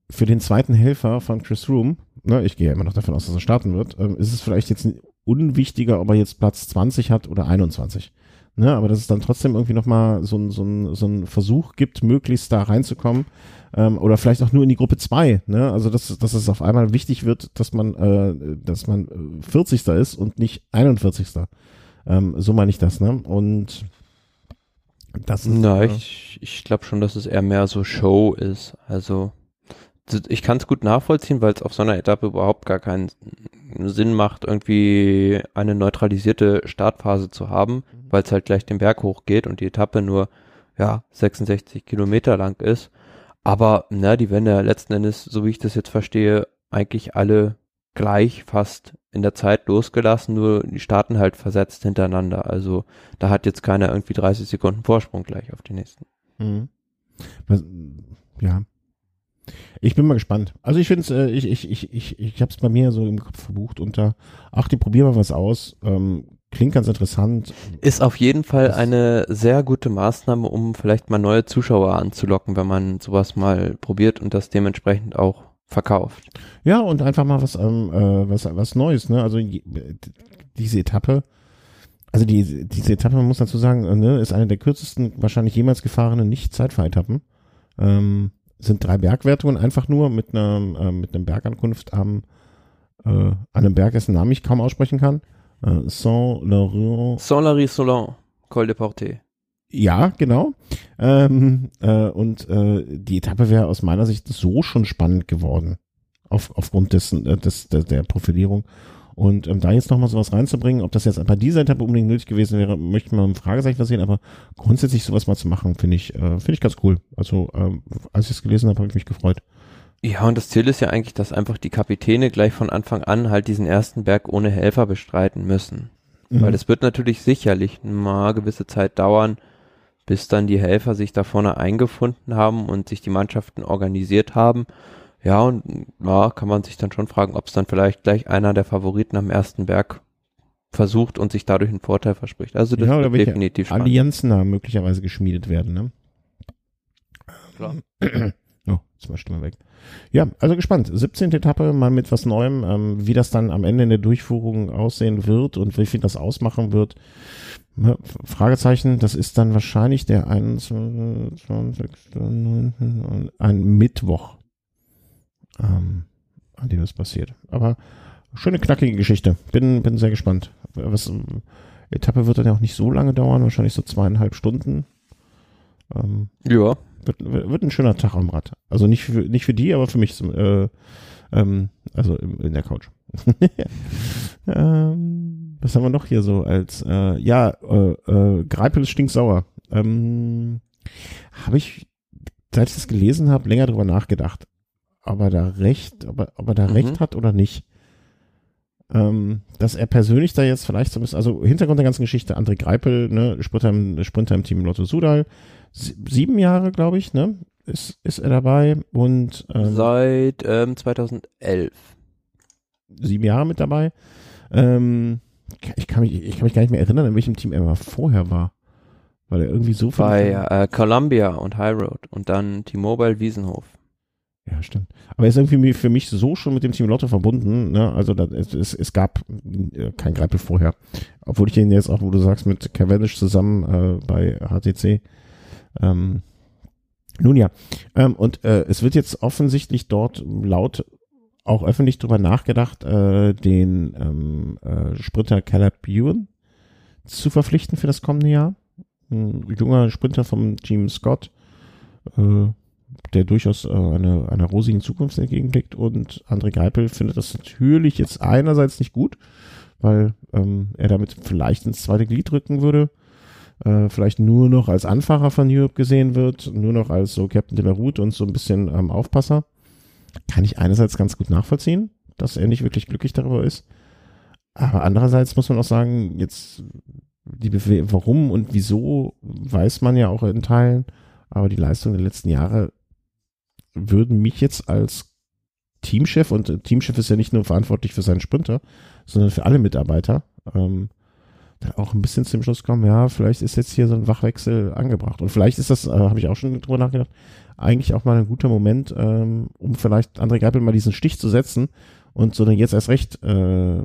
für den zweiten Helfer von Chris Room, ne, ich gehe ja immer noch davon aus, dass er starten wird, ähm, ist es vielleicht jetzt unwichtiger, ob er jetzt Platz 20 hat oder 21. Ne, aber dass es dann trotzdem irgendwie nochmal so ein, so, ein, so ein Versuch gibt, möglichst da reinzukommen. Ähm, oder vielleicht auch nur in die Gruppe 2. Ne? Also dass, dass es auf einmal wichtig wird, dass man, äh, dass man 40. Äh, ist und nicht 41. Ähm, so meine ich das, ne? Und das ist, Na, äh, ich, ich glaube schon, dass es eher mehr so Show ist. Also ich kann es gut nachvollziehen, weil es auf so einer Etappe überhaupt gar keinen Sinn macht, irgendwie eine neutralisierte Startphase zu haben, mhm. weil es halt gleich den Berg hochgeht und die Etappe nur ja 66 Kilometer lang ist. Aber na, die werden ja letzten Endes, so wie ich das jetzt verstehe, eigentlich alle gleich fast in der Zeit losgelassen, nur die starten halt versetzt hintereinander. Also da hat jetzt keiner irgendwie 30 Sekunden Vorsprung gleich auf die nächsten. Mhm. Ja. Ich bin mal gespannt. Also ich finde es, äh, ich, ich, ich, ich, ich habe es bei mir so im Kopf verbucht unter, ach, die probieren mal was aus. Ähm, klingt ganz interessant. Ist auf jeden Fall das eine sehr gute Maßnahme, um vielleicht mal neue Zuschauer anzulocken, wenn man sowas mal probiert und das dementsprechend auch verkauft. Ja, und einfach mal was, ähm, äh, was, was Neues, ne? Also diese Etappe, also die, diese Etappe, man muss dazu sagen, äh, ne, ist eine der kürzesten wahrscheinlich jemals gefahrenen Nicht-Zeitfahretappen. Ähm, sind drei Bergwertungen einfach nur mit einer, äh, mit einem Bergankunft am, äh, an einem Berg, dessen Namen ich kaum aussprechen kann. Äh, Saint-Laurent. Saint-Larry-Solan, Col de Porte. Ja, genau. Ähm, äh, und äh, die Etappe wäre aus meiner Sicht so schon spannend geworden. Auf, aufgrund dessen, äh, des, der, der Profilierung. Und ähm, da jetzt nochmal sowas reinzubringen, ob das jetzt bei dieser Etappe unbedingt nötig gewesen wäre, möchte man ein Fragezeichen versehen, aber grundsätzlich sowas mal zu machen, finde ich, äh, finde ich ganz cool. Also, ähm, als ich es gelesen habe, habe ich mich gefreut. Ja, und das Ziel ist ja eigentlich, dass einfach die Kapitäne gleich von Anfang an halt diesen ersten Berg ohne Helfer bestreiten müssen. Mhm. Weil es wird natürlich sicherlich mal gewisse Zeit dauern, bis dann die Helfer sich da vorne eingefunden haben und sich die Mannschaften organisiert haben. Ja, und ja, kann man sich dann schon fragen, ob es dann vielleicht gleich einer der Favoriten am ersten Berg versucht und sich dadurch einen Vorteil verspricht. Also das ja, wird definitiv spannend. Allianzen da möglicherweise geschmiedet werden, ne? Klar. Oh, jetzt war Stimme weg. Ja, also gespannt. 17. Etappe, mal mit was Neuem, ähm, wie das dann am Ende in der Durchführung aussehen wird und wie viel das ausmachen wird. Fragezeichen, das ist dann wahrscheinlich der 21. ein Mittwoch, ähm, an dem das passiert. Aber schöne knackige Geschichte. Bin, bin sehr gespannt. Was, Etappe wird dann ja auch nicht so lange dauern, wahrscheinlich so zweieinhalb Stunden. Ähm, ja. Wird, wird ein schöner Tag am Rad. Also nicht für, nicht für die, aber für mich, äh, ähm, also in der Couch. ähm, was haben wir noch hier so als, äh, ja, äh, äh, Greipel ist stinksauer. Ähm, habe ich, seit ich das gelesen habe, länger drüber nachgedacht, ob er da recht, ob er, ob er da Mhm. recht hat oder nicht. Ähm, dass er persönlich da jetzt vielleicht so ein bisschen, also Hintergrund der ganzen Geschichte, André Greipel, ne, Sprinter im, Sprinter im Team Lotto Sudal, Sie- sieben Jahre, glaube ich, ne, ist, ist er dabei und ähm, Seit ähm, 2011. sieben Jahre mit dabei. Ähm, ich, kann mich, ich kann mich gar nicht mehr erinnern, in welchem Team er mal vorher war. Weil er irgendwie so viel. Bei äh, Columbia und High Road und dann T-Mobile Wiesenhof. Ja, stimmt. Aber er ist irgendwie für mich so schon mit dem Team Lotto verbunden. Ne? Also da, es, es, gab äh, kein Greipel vorher. Obwohl ich ihn jetzt auch, wo du sagst, mit Cavendish zusammen äh, bei HTC. Ähm, nun ja. Ähm, und äh, es wird jetzt offensichtlich dort laut auch öffentlich drüber nachgedacht, äh, den ähm, äh, Sprinter Caleb Ewan zu verpflichten für das kommende Jahr. Ein junger Sprinter vom Team Scott. Äh, der durchaus äh, eine, einer rosigen Zukunft entgegenblickt und André Greipel findet das natürlich jetzt einerseits nicht gut, weil ähm, er damit vielleicht ins zweite Glied rücken würde, äh, vielleicht nur noch als Anfahrer von Europe gesehen wird, nur noch als so Captain de la Route und so ein bisschen ähm, Aufpasser. Kann ich einerseits ganz gut nachvollziehen, dass er nicht wirklich glücklich darüber ist, aber andererseits muss man auch sagen, jetzt die Bewe warum und wieso weiß man ja auch in Teilen, aber die Leistung der letzten Jahre würden mich jetzt als Teamchef, und Teamchef ist ja nicht nur verantwortlich für seinen Sprinter, sondern für alle Mitarbeiter, ähm, dann auch ein bisschen zum Schluss kommen, ja, vielleicht ist jetzt hier so ein Wachwechsel angebracht. Und vielleicht ist das, äh, habe ich auch schon drüber nachgedacht, eigentlich auch mal ein guter Moment, ähm, um vielleicht André Greipel mal diesen Stich zu setzen und so eine jetzt erst recht äh,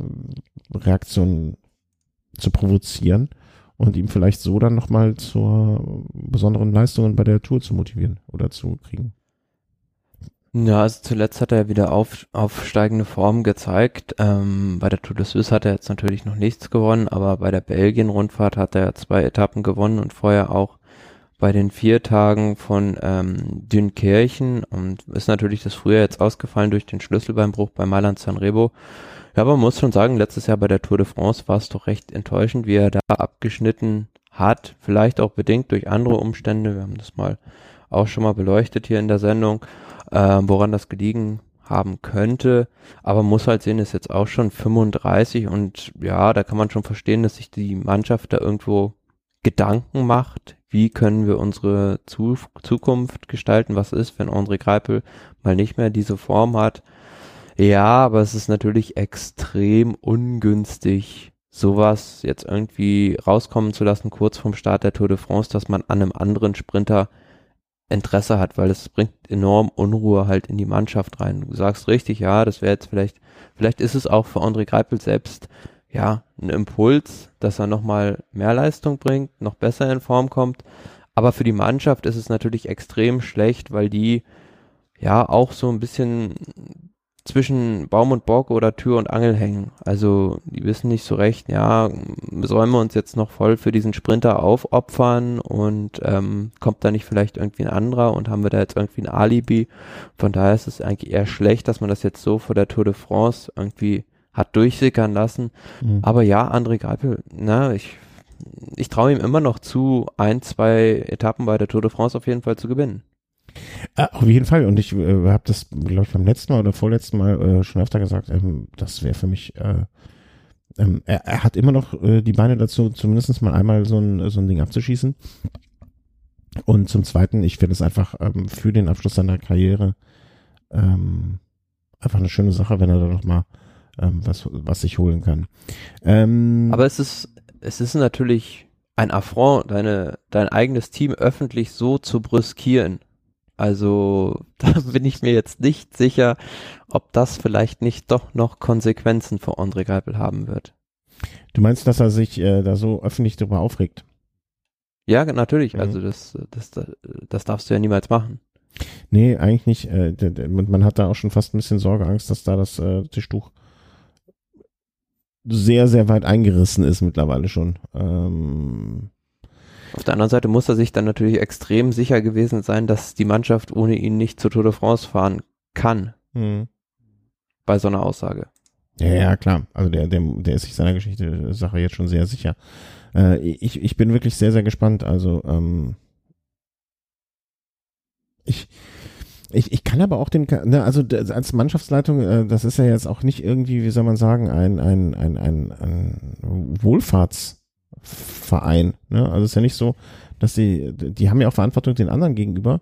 Reaktion zu provozieren und ihm vielleicht so dann nochmal zur besonderen Leistungen bei der Tour zu motivieren oder zu kriegen. Ja, also zuletzt hat er wieder auf, aufsteigende Form gezeigt. Ähm, bei der Tour de Suisse hat er jetzt natürlich noch nichts gewonnen, aber bei der Belgien-Rundfahrt hat er zwei Etappen gewonnen und vorher auch bei den vier Tagen von ähm, Dünkirchen und ist natürlich das früher jetzt ausgefallen durch den Schlüsselbeinbruch bei Mailand Sanremo. Ja, aber man muss schon sagen, letztes Jahr bei der Tour de France war es doch recht enttäuschend, wie er da abgeschnitten hat. Vielleicht auch bedingt durch andere Umstände. Wir haben das mal auch schon mal beleuchtet hier in der Sendung, äh, woran das gelegen haben könnte. Aber muss halt sehen, ist jetzt auch schon 35 und ja, da kann man schon verstehen, dass sich die Mannschaft da irgendwo Gedanken macht, wie können wir unsere Zu Zukunft gestalten, was ist, wenn André Greipel mal nicht mehr diese Form hat. Ja, aber es ist natürlich extrem ungünstig, sowas jetzt irgendwie rauskommen zu lassen, kurz vorm Start der Tour de France, dass man an einem anderen Sprinter Interesse hat, weil es bringt enorm Unruhe halt in die Mannschaft rein. Du sagst richtig, ja, das wäre jetzt vielleicht, vielleicht ist es auch für André Greipel selbst, ja, ein Impuls, dass er nochmal mehr Leistung bringt, noch besser in Form kommt. Aber für die Mannschaft ist es natürlich extrem schlecht, weil die ja auch so ein bisschen zwischen Baum und Bock oder Tür und Angel hängen. Also die wissen nicht so recht, ja, sollen wir uns jetzt noch voll für diesen Sprinter aufopfern und ähm, kommt da nicht vielleicht irgendwie ein anderer und haben wir da jetzt irgendwie ein Alibi. Von daher ist es eigentlich eher schlecht, dass man das jetzt so vor der Tour de France irgendwie hat durchsickern lassen. Mhm. Aber ja, André Greipel, na, ich, ich traue ihm immer noch zu, ein, zwei Etappen bei der Tour de France auf jeden Fall zu gewinnen. Äh, auf jeden Fall. Und ich äh, habe das, glaube ich, beim letzten Mal oder vorletzten Mal äh, schon öfter gesagt, ähm, das wäre für mich, äh, ähm, er, er hat immer noch äh, die Beine dazu, zumindest mal einmal so ein, so ein Ding abzuschießen. Und zum Zweiten, ich finde es einfach ähm, für den Abschluss seiner Karriere ähm, einfach eine schöne Sache, wenn er da noch mal ähm, was, was sich holen kann. Ähm, Aber es ist, es ist natürlich ein Affront, deine, dein eigenes Team öffentlich so zu brüskieren. Also da bin ich mir jetzt nicht sicher, ob das vielleicht nicht doch noch Konsequenzen für André Greipel haben wird. du meinst, dass er sich äh, da so öffentlich darüber aufregt? Ja, natürlich. Mhm. Also das, das, das darfst du ja niemals machen. Nee, eigentlich nicht. Äh, man hat da auch schon fast ein bisschen Sorge, Angst, dass da das äh, Tischtuch sehr, sehr weit eingerissen ist mittlerweile schon. Ähm, Auf der anderen Seite muss er sich dann natürlich extrem sicher gewesen sein, dass die Mannschaft ohne ihn nicht zur Tour de France fahren kann hm. bei so einer Aussage. Ja, ja, klar. Also der, der, der ist sich seiner Geschichte Sache jetzt schon sehr sicher. Äh, ich, ich bin wirklich sehr, sehr gespannt. Also ähm, ich, ich, ich kann aber auch den, ne, also als Mannschaftsleitung, äh, das ist ja jetzt auch nicht irgendwie, wie soll man sagen, ein, ein, ein, ein, ein Wohlfahrtsverein. Ne? Also es ist ja nicht so, dass sie, die haben ja auch Verantwortung den anderen gegenüber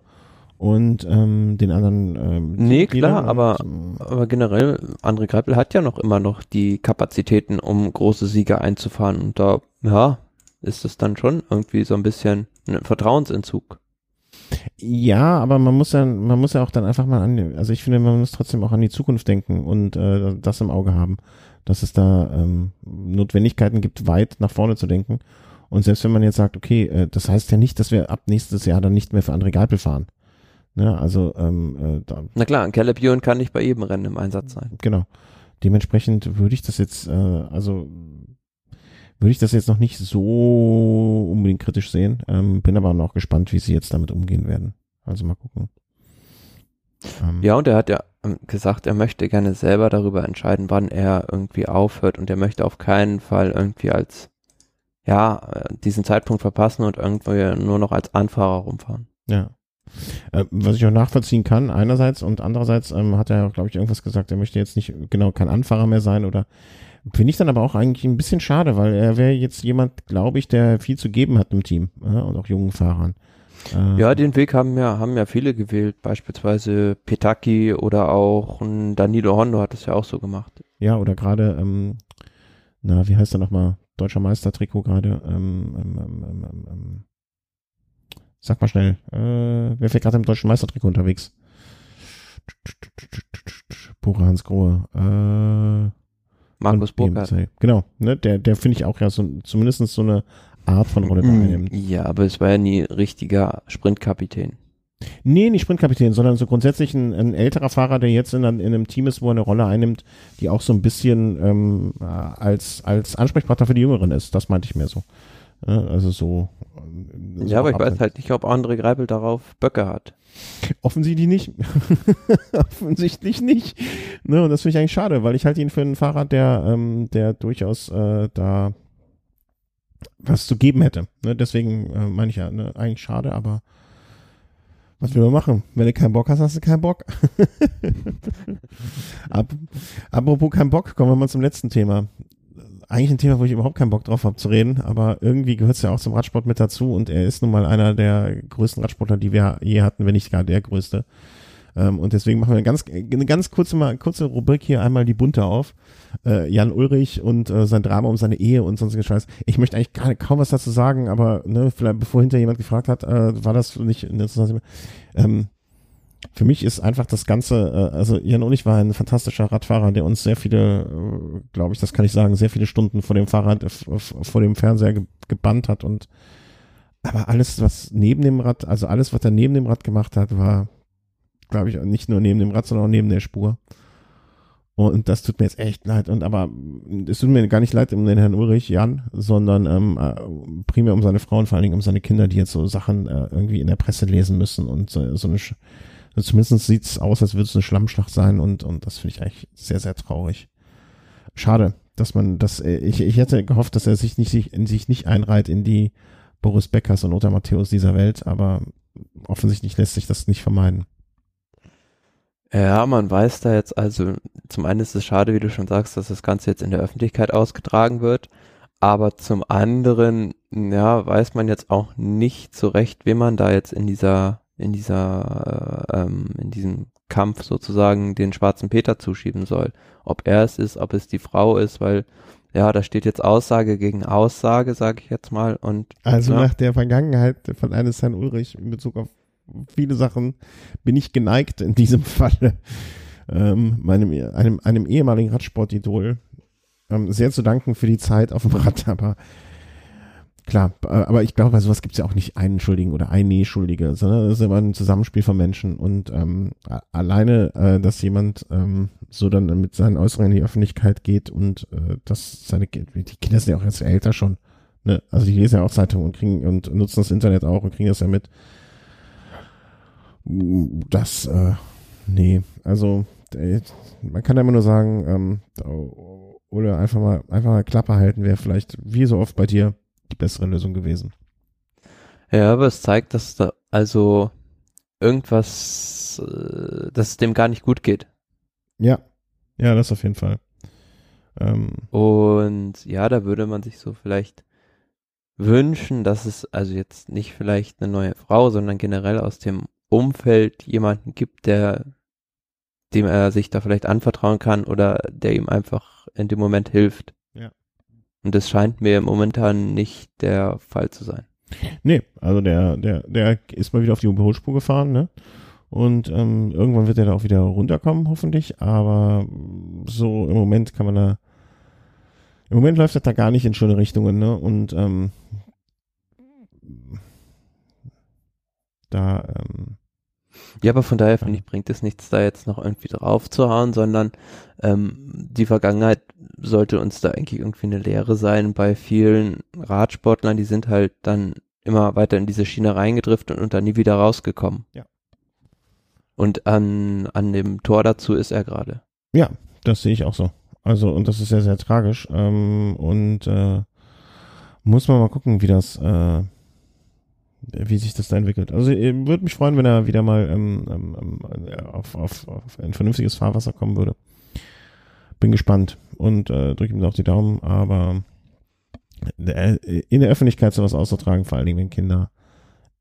und ähm, den anderen. Ähm, nee, klar, aber, und, aber generell, André Greipel hat ja noch immer noch die Kapazitäten, um große Siege einzufahren. Und da, ja, ist es dann schon irgendwie so ein bisschen ein Vertrauensentzug. Ja, aber man muss ja, man muss ja auch dann einfach mal an, also ich finde, man muss trotzdem auch an die Zukunft denken und äh, das im Auge haben, dass es da ähm, Notwendigkeiten gibt, weit nach vorne zu denken. Und selbst wenn man jetzt sagt, okay, äh, das heißt ja nicht, dass wir ab nächstes Jahr dann nicht mehr für André Geipel fahren. Ne, also ähm, äh, da, Na klar, Caleb Ewan kann nicht bei jedem Rennen im Einsatz sein. Genau. Dementsprechend würde ich das jetzt, äh, also würde ich das jetzt noch nicht so unbedingt kritisch sehen. Ähm, bin aber noch gespannt, wie sie jetzt damit umgehen werden. Also mal gucken. Ähm, ja, und er hat ja ähm, gesagt, er möchte gerne selber darüber entscheiden, wann er irgendwie aufhört und er möchte auf keinen Fall irgendwie als ja, äh, diesen Zeitpunkt verpassen und irgendwie nur noch als Anfahrer rumfahren. Ja. Äh, was ich auch nachvollziehen kann, einerseits und andererseits ähm, hat er, glaube ich, irgendwas gesagt, er möchte jetzt nicht genau kein Anfahrer mehr sein oder finde ich dann aber auch eigentlich ein bisschen schade, weil er wäre jetzt jemand, glaube ich, der viel zu geben hat im Team ja, und auch jungen Fahrern. Äh, ja, den Weg haben ja, haben ja viele gewählt, beispielsweise Petaki oder auch Danilo Hondo hat es ja auch so gemacht. Ja, oder gerade, ähm, na, wie heißt er nochmal? Deutscher Meistertrikot gerade. Ähm, ähm, ähm, ähm, ähm Sag mal schnell, äh, wer fährt gerade im deutschen Meistertrikot unterwegs? Pure Hans Grohe. Äh, Markus Burkhardt. Genau, ne, der, der finde ich auch ja so, zumindest so eine Art von Rolle mm, Ja, aber es war ja nie richtiger Sprintkapitän. Nee, nicht Sprintkapitän, sondern so grundsätzlich ein, ein älterer Fahrer, der jetzt in, in, einem Team ist, wo er eine Rolle einnimmt, die auch so ein bisschen ähm, als, als Ansprechpartner für die Jüngeren ist. Das meinte ich mir so. Also so. so ja, aber ich weiß halt nicht, ob André Greipel darauf Böcke hat. Offensichtlich nicht. Offensichtlich nicht. Ne, und das finde ich eigentlich schade, weil ich halte ihn für einen Fahrer, der, ähm, der durchaus äh, da was zu geben hätte. Ne, deswegen äh, meine ich ja, ne, eigentlich schade, aber was will man machen? Wenn du keinen Bock hast, hast du keinen Bock. Ab, apropos keinen Bock, kommen wir mal zum letzten Thema eigentlich ein Thema, wo ich überhaupt keinen Bock drauf habe zu reden, aber irgendwie gehört es ja auch zum Radsport mit dazu und er ist nun mal einer der größten Radsportler, die wir je hatten, wenn nicht gar der größte. Ähm, und deswegen machen wir eine ganz, eine ganz kurze, mal, kurze Rubrik hier einmal die bunte auf. Äh, Jan Ulrich und äh, sein Drama um seine Ehe und sonstigen Scheiß. Ich möchte eigentlich gar, kaum was dazu sagen, aber ne, vielleicht bevor hinter jemand gefragt hat, äh, war das nicht interessant. Ähm, für mich ist einfach das Ganze, äh, also Jan Ulich war ein fantastischer Radfahrer, der uns sehr viele, äh, glaube ich, das kann ich sagen, sehr viele Stunden vor dem Fahrrad, äh, vor dem Fernseher gebannt hat und aber alles, was neben dem Rad, also alles, was er neben dem Rad gemacht hat, war, glaube ich, nicht nur neben dem Rad, sondern auch neben der Spur. Und das tut mir jetzt echt leid. Und aber es tut mir gar nicht leid um den Herrn Ulrich, Jan, sondern ähm, primär um seine Frau und vor allen Dingen um seine Kinder, die jetzt so Sachen äh, irgendwie in der Presse lesen müssen und so, so eine also zumindest sieht es aus, als würde es eine Schlammschlacht sein und, und das finde ich eigentlich sehr, sehr traurig. Schade, dass man das, äh, ich, ich hätte gehofft, dass er sich nicht, sich, in sich nicht einreiht in die Boris Beckers und Otter Matthäus dieser Welt, aber offensichtlich lässt sich das nicht vermeiden. Ja, man weiß da jetzt also, zum einen ist es schade, wie du schon sagst, dass das Ganze jetzt in der Öffentlichkeit ausgetragen wird, aber zum anderen, ja, weiß man jetzt auch nicht so recht, wie man da jetzt in dieser in dieser, äh, ähm, in diesem Kampf sozusagen den schwarzen Peter zuschieben soll. Ob er es ist, ob es die Frau ist, weil ja, da steht jetzt Aussage gegen Aussage, sage ich jetzt mal. Und also ja. nach der Vergangenheit von eines Herrn Ulrich in Bezug auf viele Sachen bin ich geneigt in diesem Falle ähm, meinem einem einem ehemaligen Radsportidol ähm, sehr zu danken für die Zeit auf dem Rad, aber Klar, äh, aber ich glaube, bei sowas gibt es ja auch nicht einen Schuldigen oder eine Schuldige, sondern es ist immer ein Zusammenspiel von Menschen. Und ähm, alleine, äh, dass jemand ähm, so dann mit seinen Äußerungen in die Öffentlichkeit geht und äh, dass seine die Kinder sind ja auch jetzt älter schon. Ne? Also die lesen ja auch Zeitungen und kriegen und nutzen das Internet auch und kriegen das ja mit. Das, äh, nee, also äh, man kann ja immer nur sagen, ähm, oder einfach mal einfach mal Klappe halten wäre vielleicht wie so oft bei dir die bessere Lösung gewesen. Ja, aber es zeigt, dass da also irgendwas, äh, dass es dem gar nicht gut geht. Ja, ja, das auf jeden Fall. Ähm, Und ja, da würde man sich so vielleicht wünschen, dass es also jetzt nicht vielleicht eine neue Frau, sondern generell aus dem Umfeld jemanden gibt, der dem er sich da vielleicht anvertrauen kann oder der ihm einfach in dem Moment hilft. Ja. Und das scheint mir momentan nicht der Fall zu sein. nee, also der, der, der ist mal wieder auf die Überholspur gefahren, ne? Und ähm, irgendwann wird er da auch wieder runterkommen, hoffentlich. Aber so im Moment kann man da. Im Moment läuft das da gar nicht in schöne Richtungen, ne? Und ähm, da, ähm, Ja, aber von daher finde ich, bringt es nichts, da jetzt noch irgendwie drauf zu hauen, sondern ähm, die Vergangenheit sollte uns da eigentlich irgendwie eine Lehre sein bei vielen Radsportlern, die sind halt dann immer weiter in diese Schiene reingedriftet und dann nie wieder rausgekommen. Ja. Und an, an dem Tor dazu ist er gerade. ja, das sehe ich auch so. Also, und das ist sehr, sehr tragisch. Ähm, und äh, muss man mal gucken, wie das, äh, wie sich das da entwickelt. Also äh, würde mich freuen, wenn er wieder mal ähm, ähm, ähm, auf, auf, auf ein vernünftiges Fahrwasser kommen würde. Bin gespannt und äh, drücke ihm auch die Daumen, aber äh, in der Öffentlichkeit sowas auszutragen, vor allen Dingen, wenn Kinder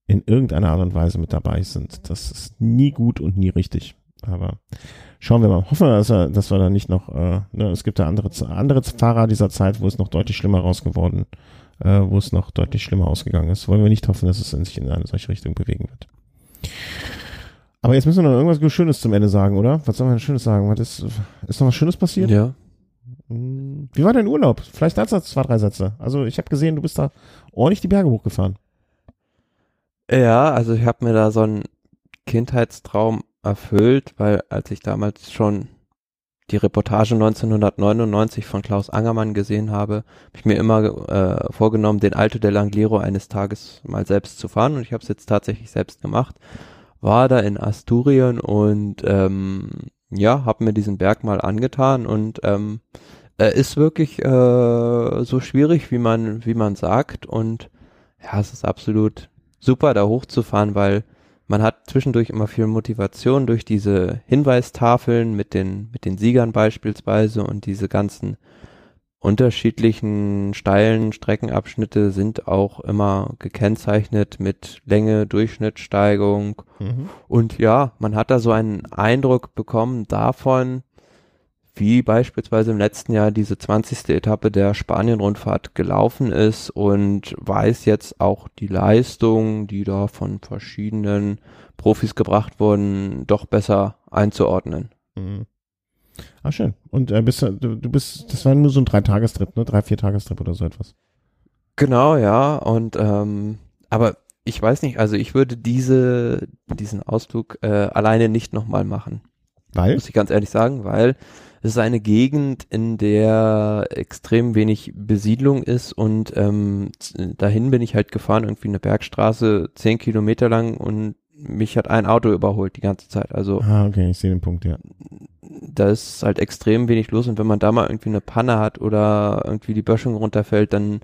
in irgendeiner Art und Weise mit dabei sind, das ist nie gut und nie richtig. Aber schauen wir mal. Hoffen wir, dass wir, dass wir da nicht noch, äh, ne, es gibt ja andere, andere Fahrer dieser Zeit, wo es noch deutlich schlimmer rausgeworden, äh, wo es noch deutlich schlimmer ausgegangen ist. Wollen wir nicht hoffen, dass es in sich in eine solche Richtung bewegen wird. Aber jetzt müssen wir noch irgendwas Schönes zum Ende sagen, oder? Was sollen wir denn Schönes sagen? Was ist, ist noch was Schönes passiert? Ja. Hm, Wie war dein Urlaub? Vielleicht dazu zwei, drei Sätze. Also ich habe gesehen, du bist da ordentlich die Berge hochgefahren. Ja, also ich habe mir da so einen Kindheitstraum erfüllt, weil als ich damals schon die Reportage 1999 von Klaus Angermann gesehen habe, habe ich mir immer äh, vorgenommen, den Alto del Angliero eines Tages mal selbst zu fahren. Und ich habe es jetzt tatsächlich selbst gemacht. War da in Asturien und ähm, ja, habe mir diesen Berg mal angetan. Und ähm, er ist wirklich äh, so schwierig, wie man wie man sagt. Und ja, es ist absolut super, da hochzufahren, weil man hat zwischendurch immer viel Motivation durch diese Hinweistafeln mit den, mit den Siegern beispielsweise und diese ganzen unterschiedlichen steilen Streckenabschnitte sind auch immer gekennzeichnet mit Länge, Durchschnittssteigung Mhm. und ja, man hat da so einen Eindruck bekommen davon, wie beispielsweise im letzten Jahr diese 20. Etappe der Spanien-Rundfahrt gelaufen ist und weiß jetzt auch die Leistung, die da von verschiedenen Profis gebracht wurden, doch besser einzuordnen. Mhm. Ah, schön. Und äh, bist, du, du bist, das war nur so ein Dreitagestrip, ne? Drei, vier Tagestrip oder so etwas. Genau, ja, und ähm, aber ich weiß nicht, also ich würde diese, diesen Ausflug äh, alleine nicht nochmal machen. Weil? muss ich ganz ehrlich sagen, weil es ist eine Gegend, in der extrem wenig Besiedlung ist und ähm, dahin bin ich halt gefahren, irgendwie eine Bergstraße, zehn Kilometer lang und mich hat ein Auto überholt die ganze Zeit. Also Ah, okay, ich sehe den Punkt, ja. da ist halt extrem wenig los und wenn man da mal irgendwie eine Panne hat oder irgendwie die Böschung runterfällt, dann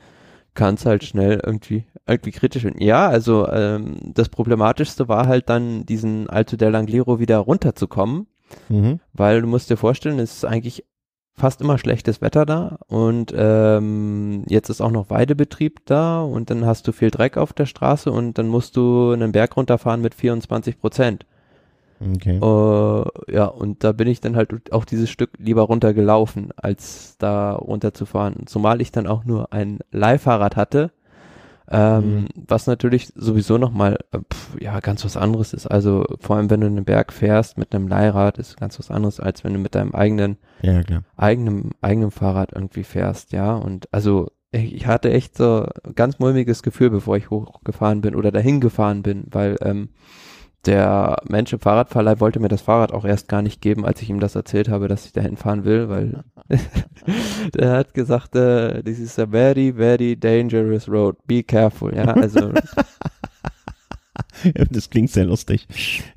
kann es halt schnell irgendwie irgendwie kritisch werden. Ja, also ähm, das Problematischste war halt dann diesen Alto del Angliero wieder runterzukommen Mhm. weil du musst dir vorstellen, es ist eigentlich fast immer schlechtes Wetter da und ähm, jetzt ist auch noch Weidebetrieb da und dann hast du viel Dreck auf der Straße und dann musst du einen Berg runterfahren mit 24 Prozent. Okay. Äh, ja, und da bin ich dann halt auch dieses Stück lieber runtergelaufen, als da runterzufahren. Zumal ich dann auch nur ein Leihfahrrad hatte, ähm, Mhm. was natürlich sowieso nochmal, äh, pf, ja, ganz was anderes ist. Also vor allem, wenn du einen Berg fährst mit einem Leihrad, ist ganz was anderes, als wenn du mit deinem eigenen, Ja, klar. eigenen, eigenen Fahrrad irgendwie fährst, ja. Und also ich hatte echt so ganz mulmiges Gefühl, bevor ich hochgefahren bin oder dahin gefahren bin, weil ähm, der Mensch im Fahrradverleih wollte mir das Fahrrad auch erst gar nicht geben, als ich ihm das erzählt habe, dass ich dahin fahren will, weil der hat gesagt, äh, this is a very, very dangerous road. Be careful. Ja, also das klingt sehr lustig.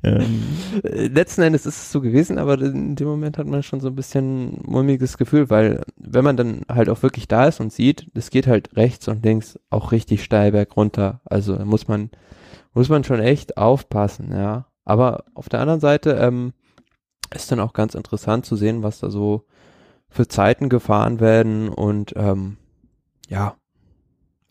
Ähm, äh, letzten Endes ist es so gewesen, aber in dem Moment hat man schon so ein bisschen mulmiges Gefühl, weil wenn man dann halt auch wirklich da ist und sieht, es geht halt rechts und links auch richtig steil berg runter. Also da muss man muss man schon echt aufpassen, ja. Aber auf der anderen Seite ähm, ist dann auch ganz interessant zu sehen, was da so für Zeiten gefahren werden und ähm, ja,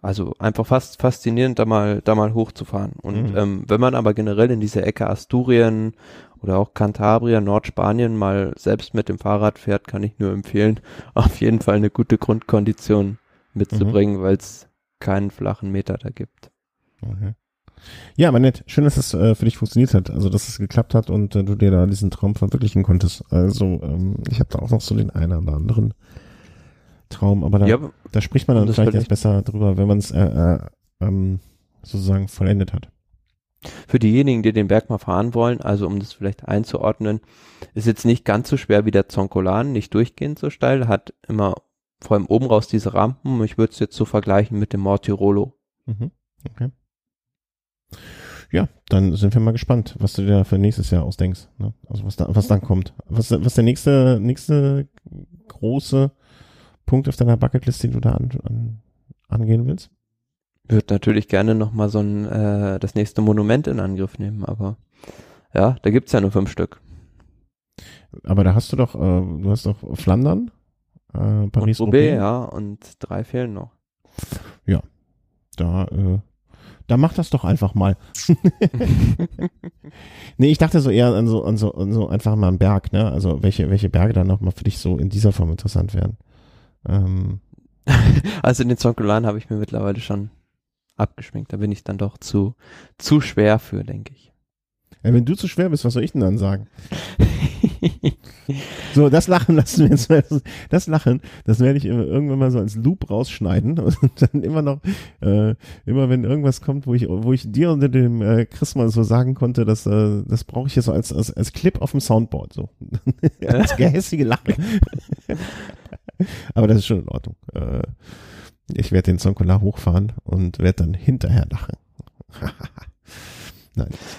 also einfach fast faszinierend, da mal, da mal hochzufahren. Und Mhm. ähm, wenn man aber generell in diese Ecke Asturien oder auch Cantabria, Nordspanien mal selbst mit dem Fahrrad fährt, kann ich nur empfehlen, auf jeden Fall eine gute Grundkondition mitzubringen, Mhm. weil es keinen flachen Meter da gibt. Okay. Ja, aber nett. Schön, dass es äh, für dich funktioniert hat. Also, dass es geklappt hat und äh, du dir da diesen Traum verwirklichen konntest. Also, ähm, ich habe da auch noch so den einen oder anderen Traum, aber da, Ja, da spricht man dann vielleicht erst besser drüber, wenn man es äh, äh, ähm, sozusagen vollendet hat. Für diejenigen, die den Berg mal fahren wollen, also um das vielleicht einzuordnen, ist jetzt nicht ganz so schwer wie der Zonkolan, nicht durchgehend so steil, hat immer vor allem oben raus diese Rampen. Ich würde es jetzt so vergleichen mit dem Mortirolo. Mhm. Okay. Ja, dann sind wir mal gespannt, was du dir für nächstes Jahr ausdenkst. Ne? Also was da, was dann kommt. Was, was der nächste, nächste große Punkt auf deiner Bucketlist, den du da an, an, angehen willst? Würde natürlich gerne nochmal so ein, äh, das nächste Monument in Angriff nehmen, aber ja, da gibt's ja nur fünf Stück. Aber da hast du doch, äh, du hast doch Flandern, äh, Paris, und Roubaix, ja, und drei fehlen noch. Da, äh, da mach das doch einfach mal. nee, ich dachte so eher an so, an so, an so einfach mal einen Berg, ne? Also welche, welche Berge dann nochmal für dich so in dieser Form interessant wären. Ähm, Also den Zonkolan habe ich mir mittlerweile schon abgeschminkt. Da bin ich dann doch zu, zu schwer für, denke ich. ja, wenn du zu schwer bist, was soll ich denn dann sagen? So, das Lachen lassen wir jetzt mal, das Lachen, das werde ich irgendwann mal so als Loop rausschneiden und dann immer noch, äh, immer wenn irgendwas kommt, wo ich, wo ich dir unter dem äh, Chris mal so sagen konnte, dass, äh, das brauche ich ja so als, als, als Clip auf dem Soundboard, so. als gehässige Lache. Aber das ist schon in Ordnung. Äh, ich werde den Zonkola hochfahren und werde dann hinterher lachen.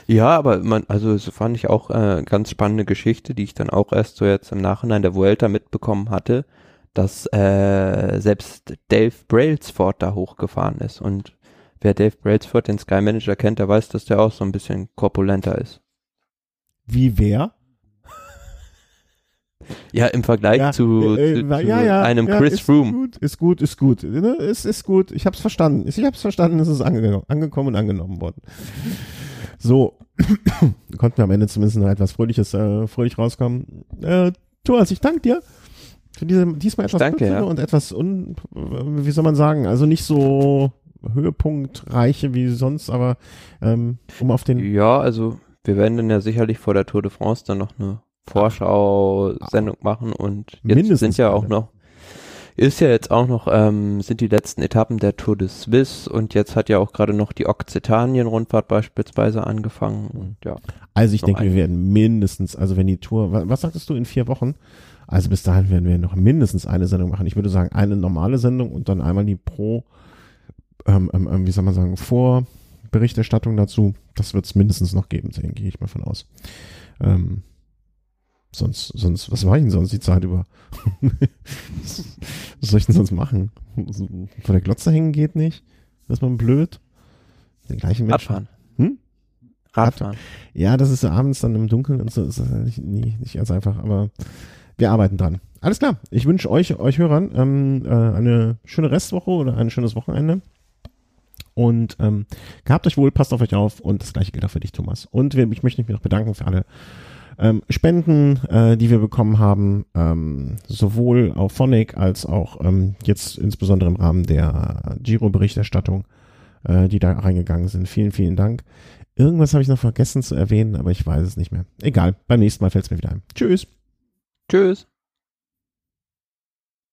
Ja, aber man, also so fand ich auch äh, ganz spannende Geschichte, die ich dann auch erst so jetzt im Nachhinein der Vuelta mitbekommen hatte, dass äh, selbst Dave Brailsford da hochgefahren ist. Und wer Dave Brailsford, den Sky Manager kennt, der weiß, dass der auch so ein bisschen korpulenter ist. Wie wer? Ja, im Vergleich Ja, zu, äh, zu, äh, zu ja, ja, einem Chris ist Froome. Gut, ist gut, ist gut. Ne? Ist, ist gut. Ich hab's verstanden. Ich hab's verstanden, es ist ange angekommen und angenommen worden. So, konnten wir am Ende zumindest noch etwas Fröhliches, äh, fröhlich rauskommen. Äh, Thomas, ich danke dir für diese diesmal etwas Danke, ja. und etwas un, wie soll man sagen, also nicht so höhepunktreiche wie sonst, aber ähm, um auf den Ja, also wir werden dann ja sicherlich vor der Tour de France dann noch eine Vorschau-Sendung machen und jetzt Mindestens sind ja auch noch, ist ja jetzt auch noch, ähm, sind die letzten Etappen der Tour de Suisse und jetzt hat ja auch gerade noch die Okzitanien-Rundfahrt beispielsweise angefangen und ja. Also ich denke, wir werden mindestens, also wenn die Tour, was, was sagtest du in vier Wochen? Also bis dahin werden wir noch mindestens eine Sendung machen. Ich würde sagen, eine normale Sendung und dann einmal die Pro, ähm, ähm, ähm, wie soll man sagen, Vorberichterstattung dazu. Das wird es mindestens noch geben, gehe ich mal von aus. Ähm, sonst, sonst, was war ich denn sonst die Zeit über? was soll ich denn sonst machen? Vor der Glotze hängen geht nicht? Das ist man blöd? Den gleichen Menschen. Radfahren. Hm? Radfahren. Ja, das ist abends dann im Dunkeln und so ist das nicht, nie, nicht ganz einfach, aber wir arbeiten dran. Alles klar. Ich wünsche euch, euch Hörern, ähm, äh, eine schöne Restwoche oder ein schönes Wochenende. Und ähm, gehabt euch wohl, passt auf euch auf und das gleiche gilt auch für dich, Thomas. Und wir, ich möchte mich noch bedanken für alle ähm, Spenden, äh, die wir bekommen haben, ähm, sowohl auf Phonic als auch ähm, jetzt insbesondere im Rahmen der Giro-Berichterstattung, äh, die da reingegangen sind. Vielen, vielen Dank. Irgendwas habe ich noch vergessen zu erwähnen, aber ich weiß es nicht mehr. Egal, beim nächsten Mal fällt es mir wieder ein. Tschüss. Tschüss.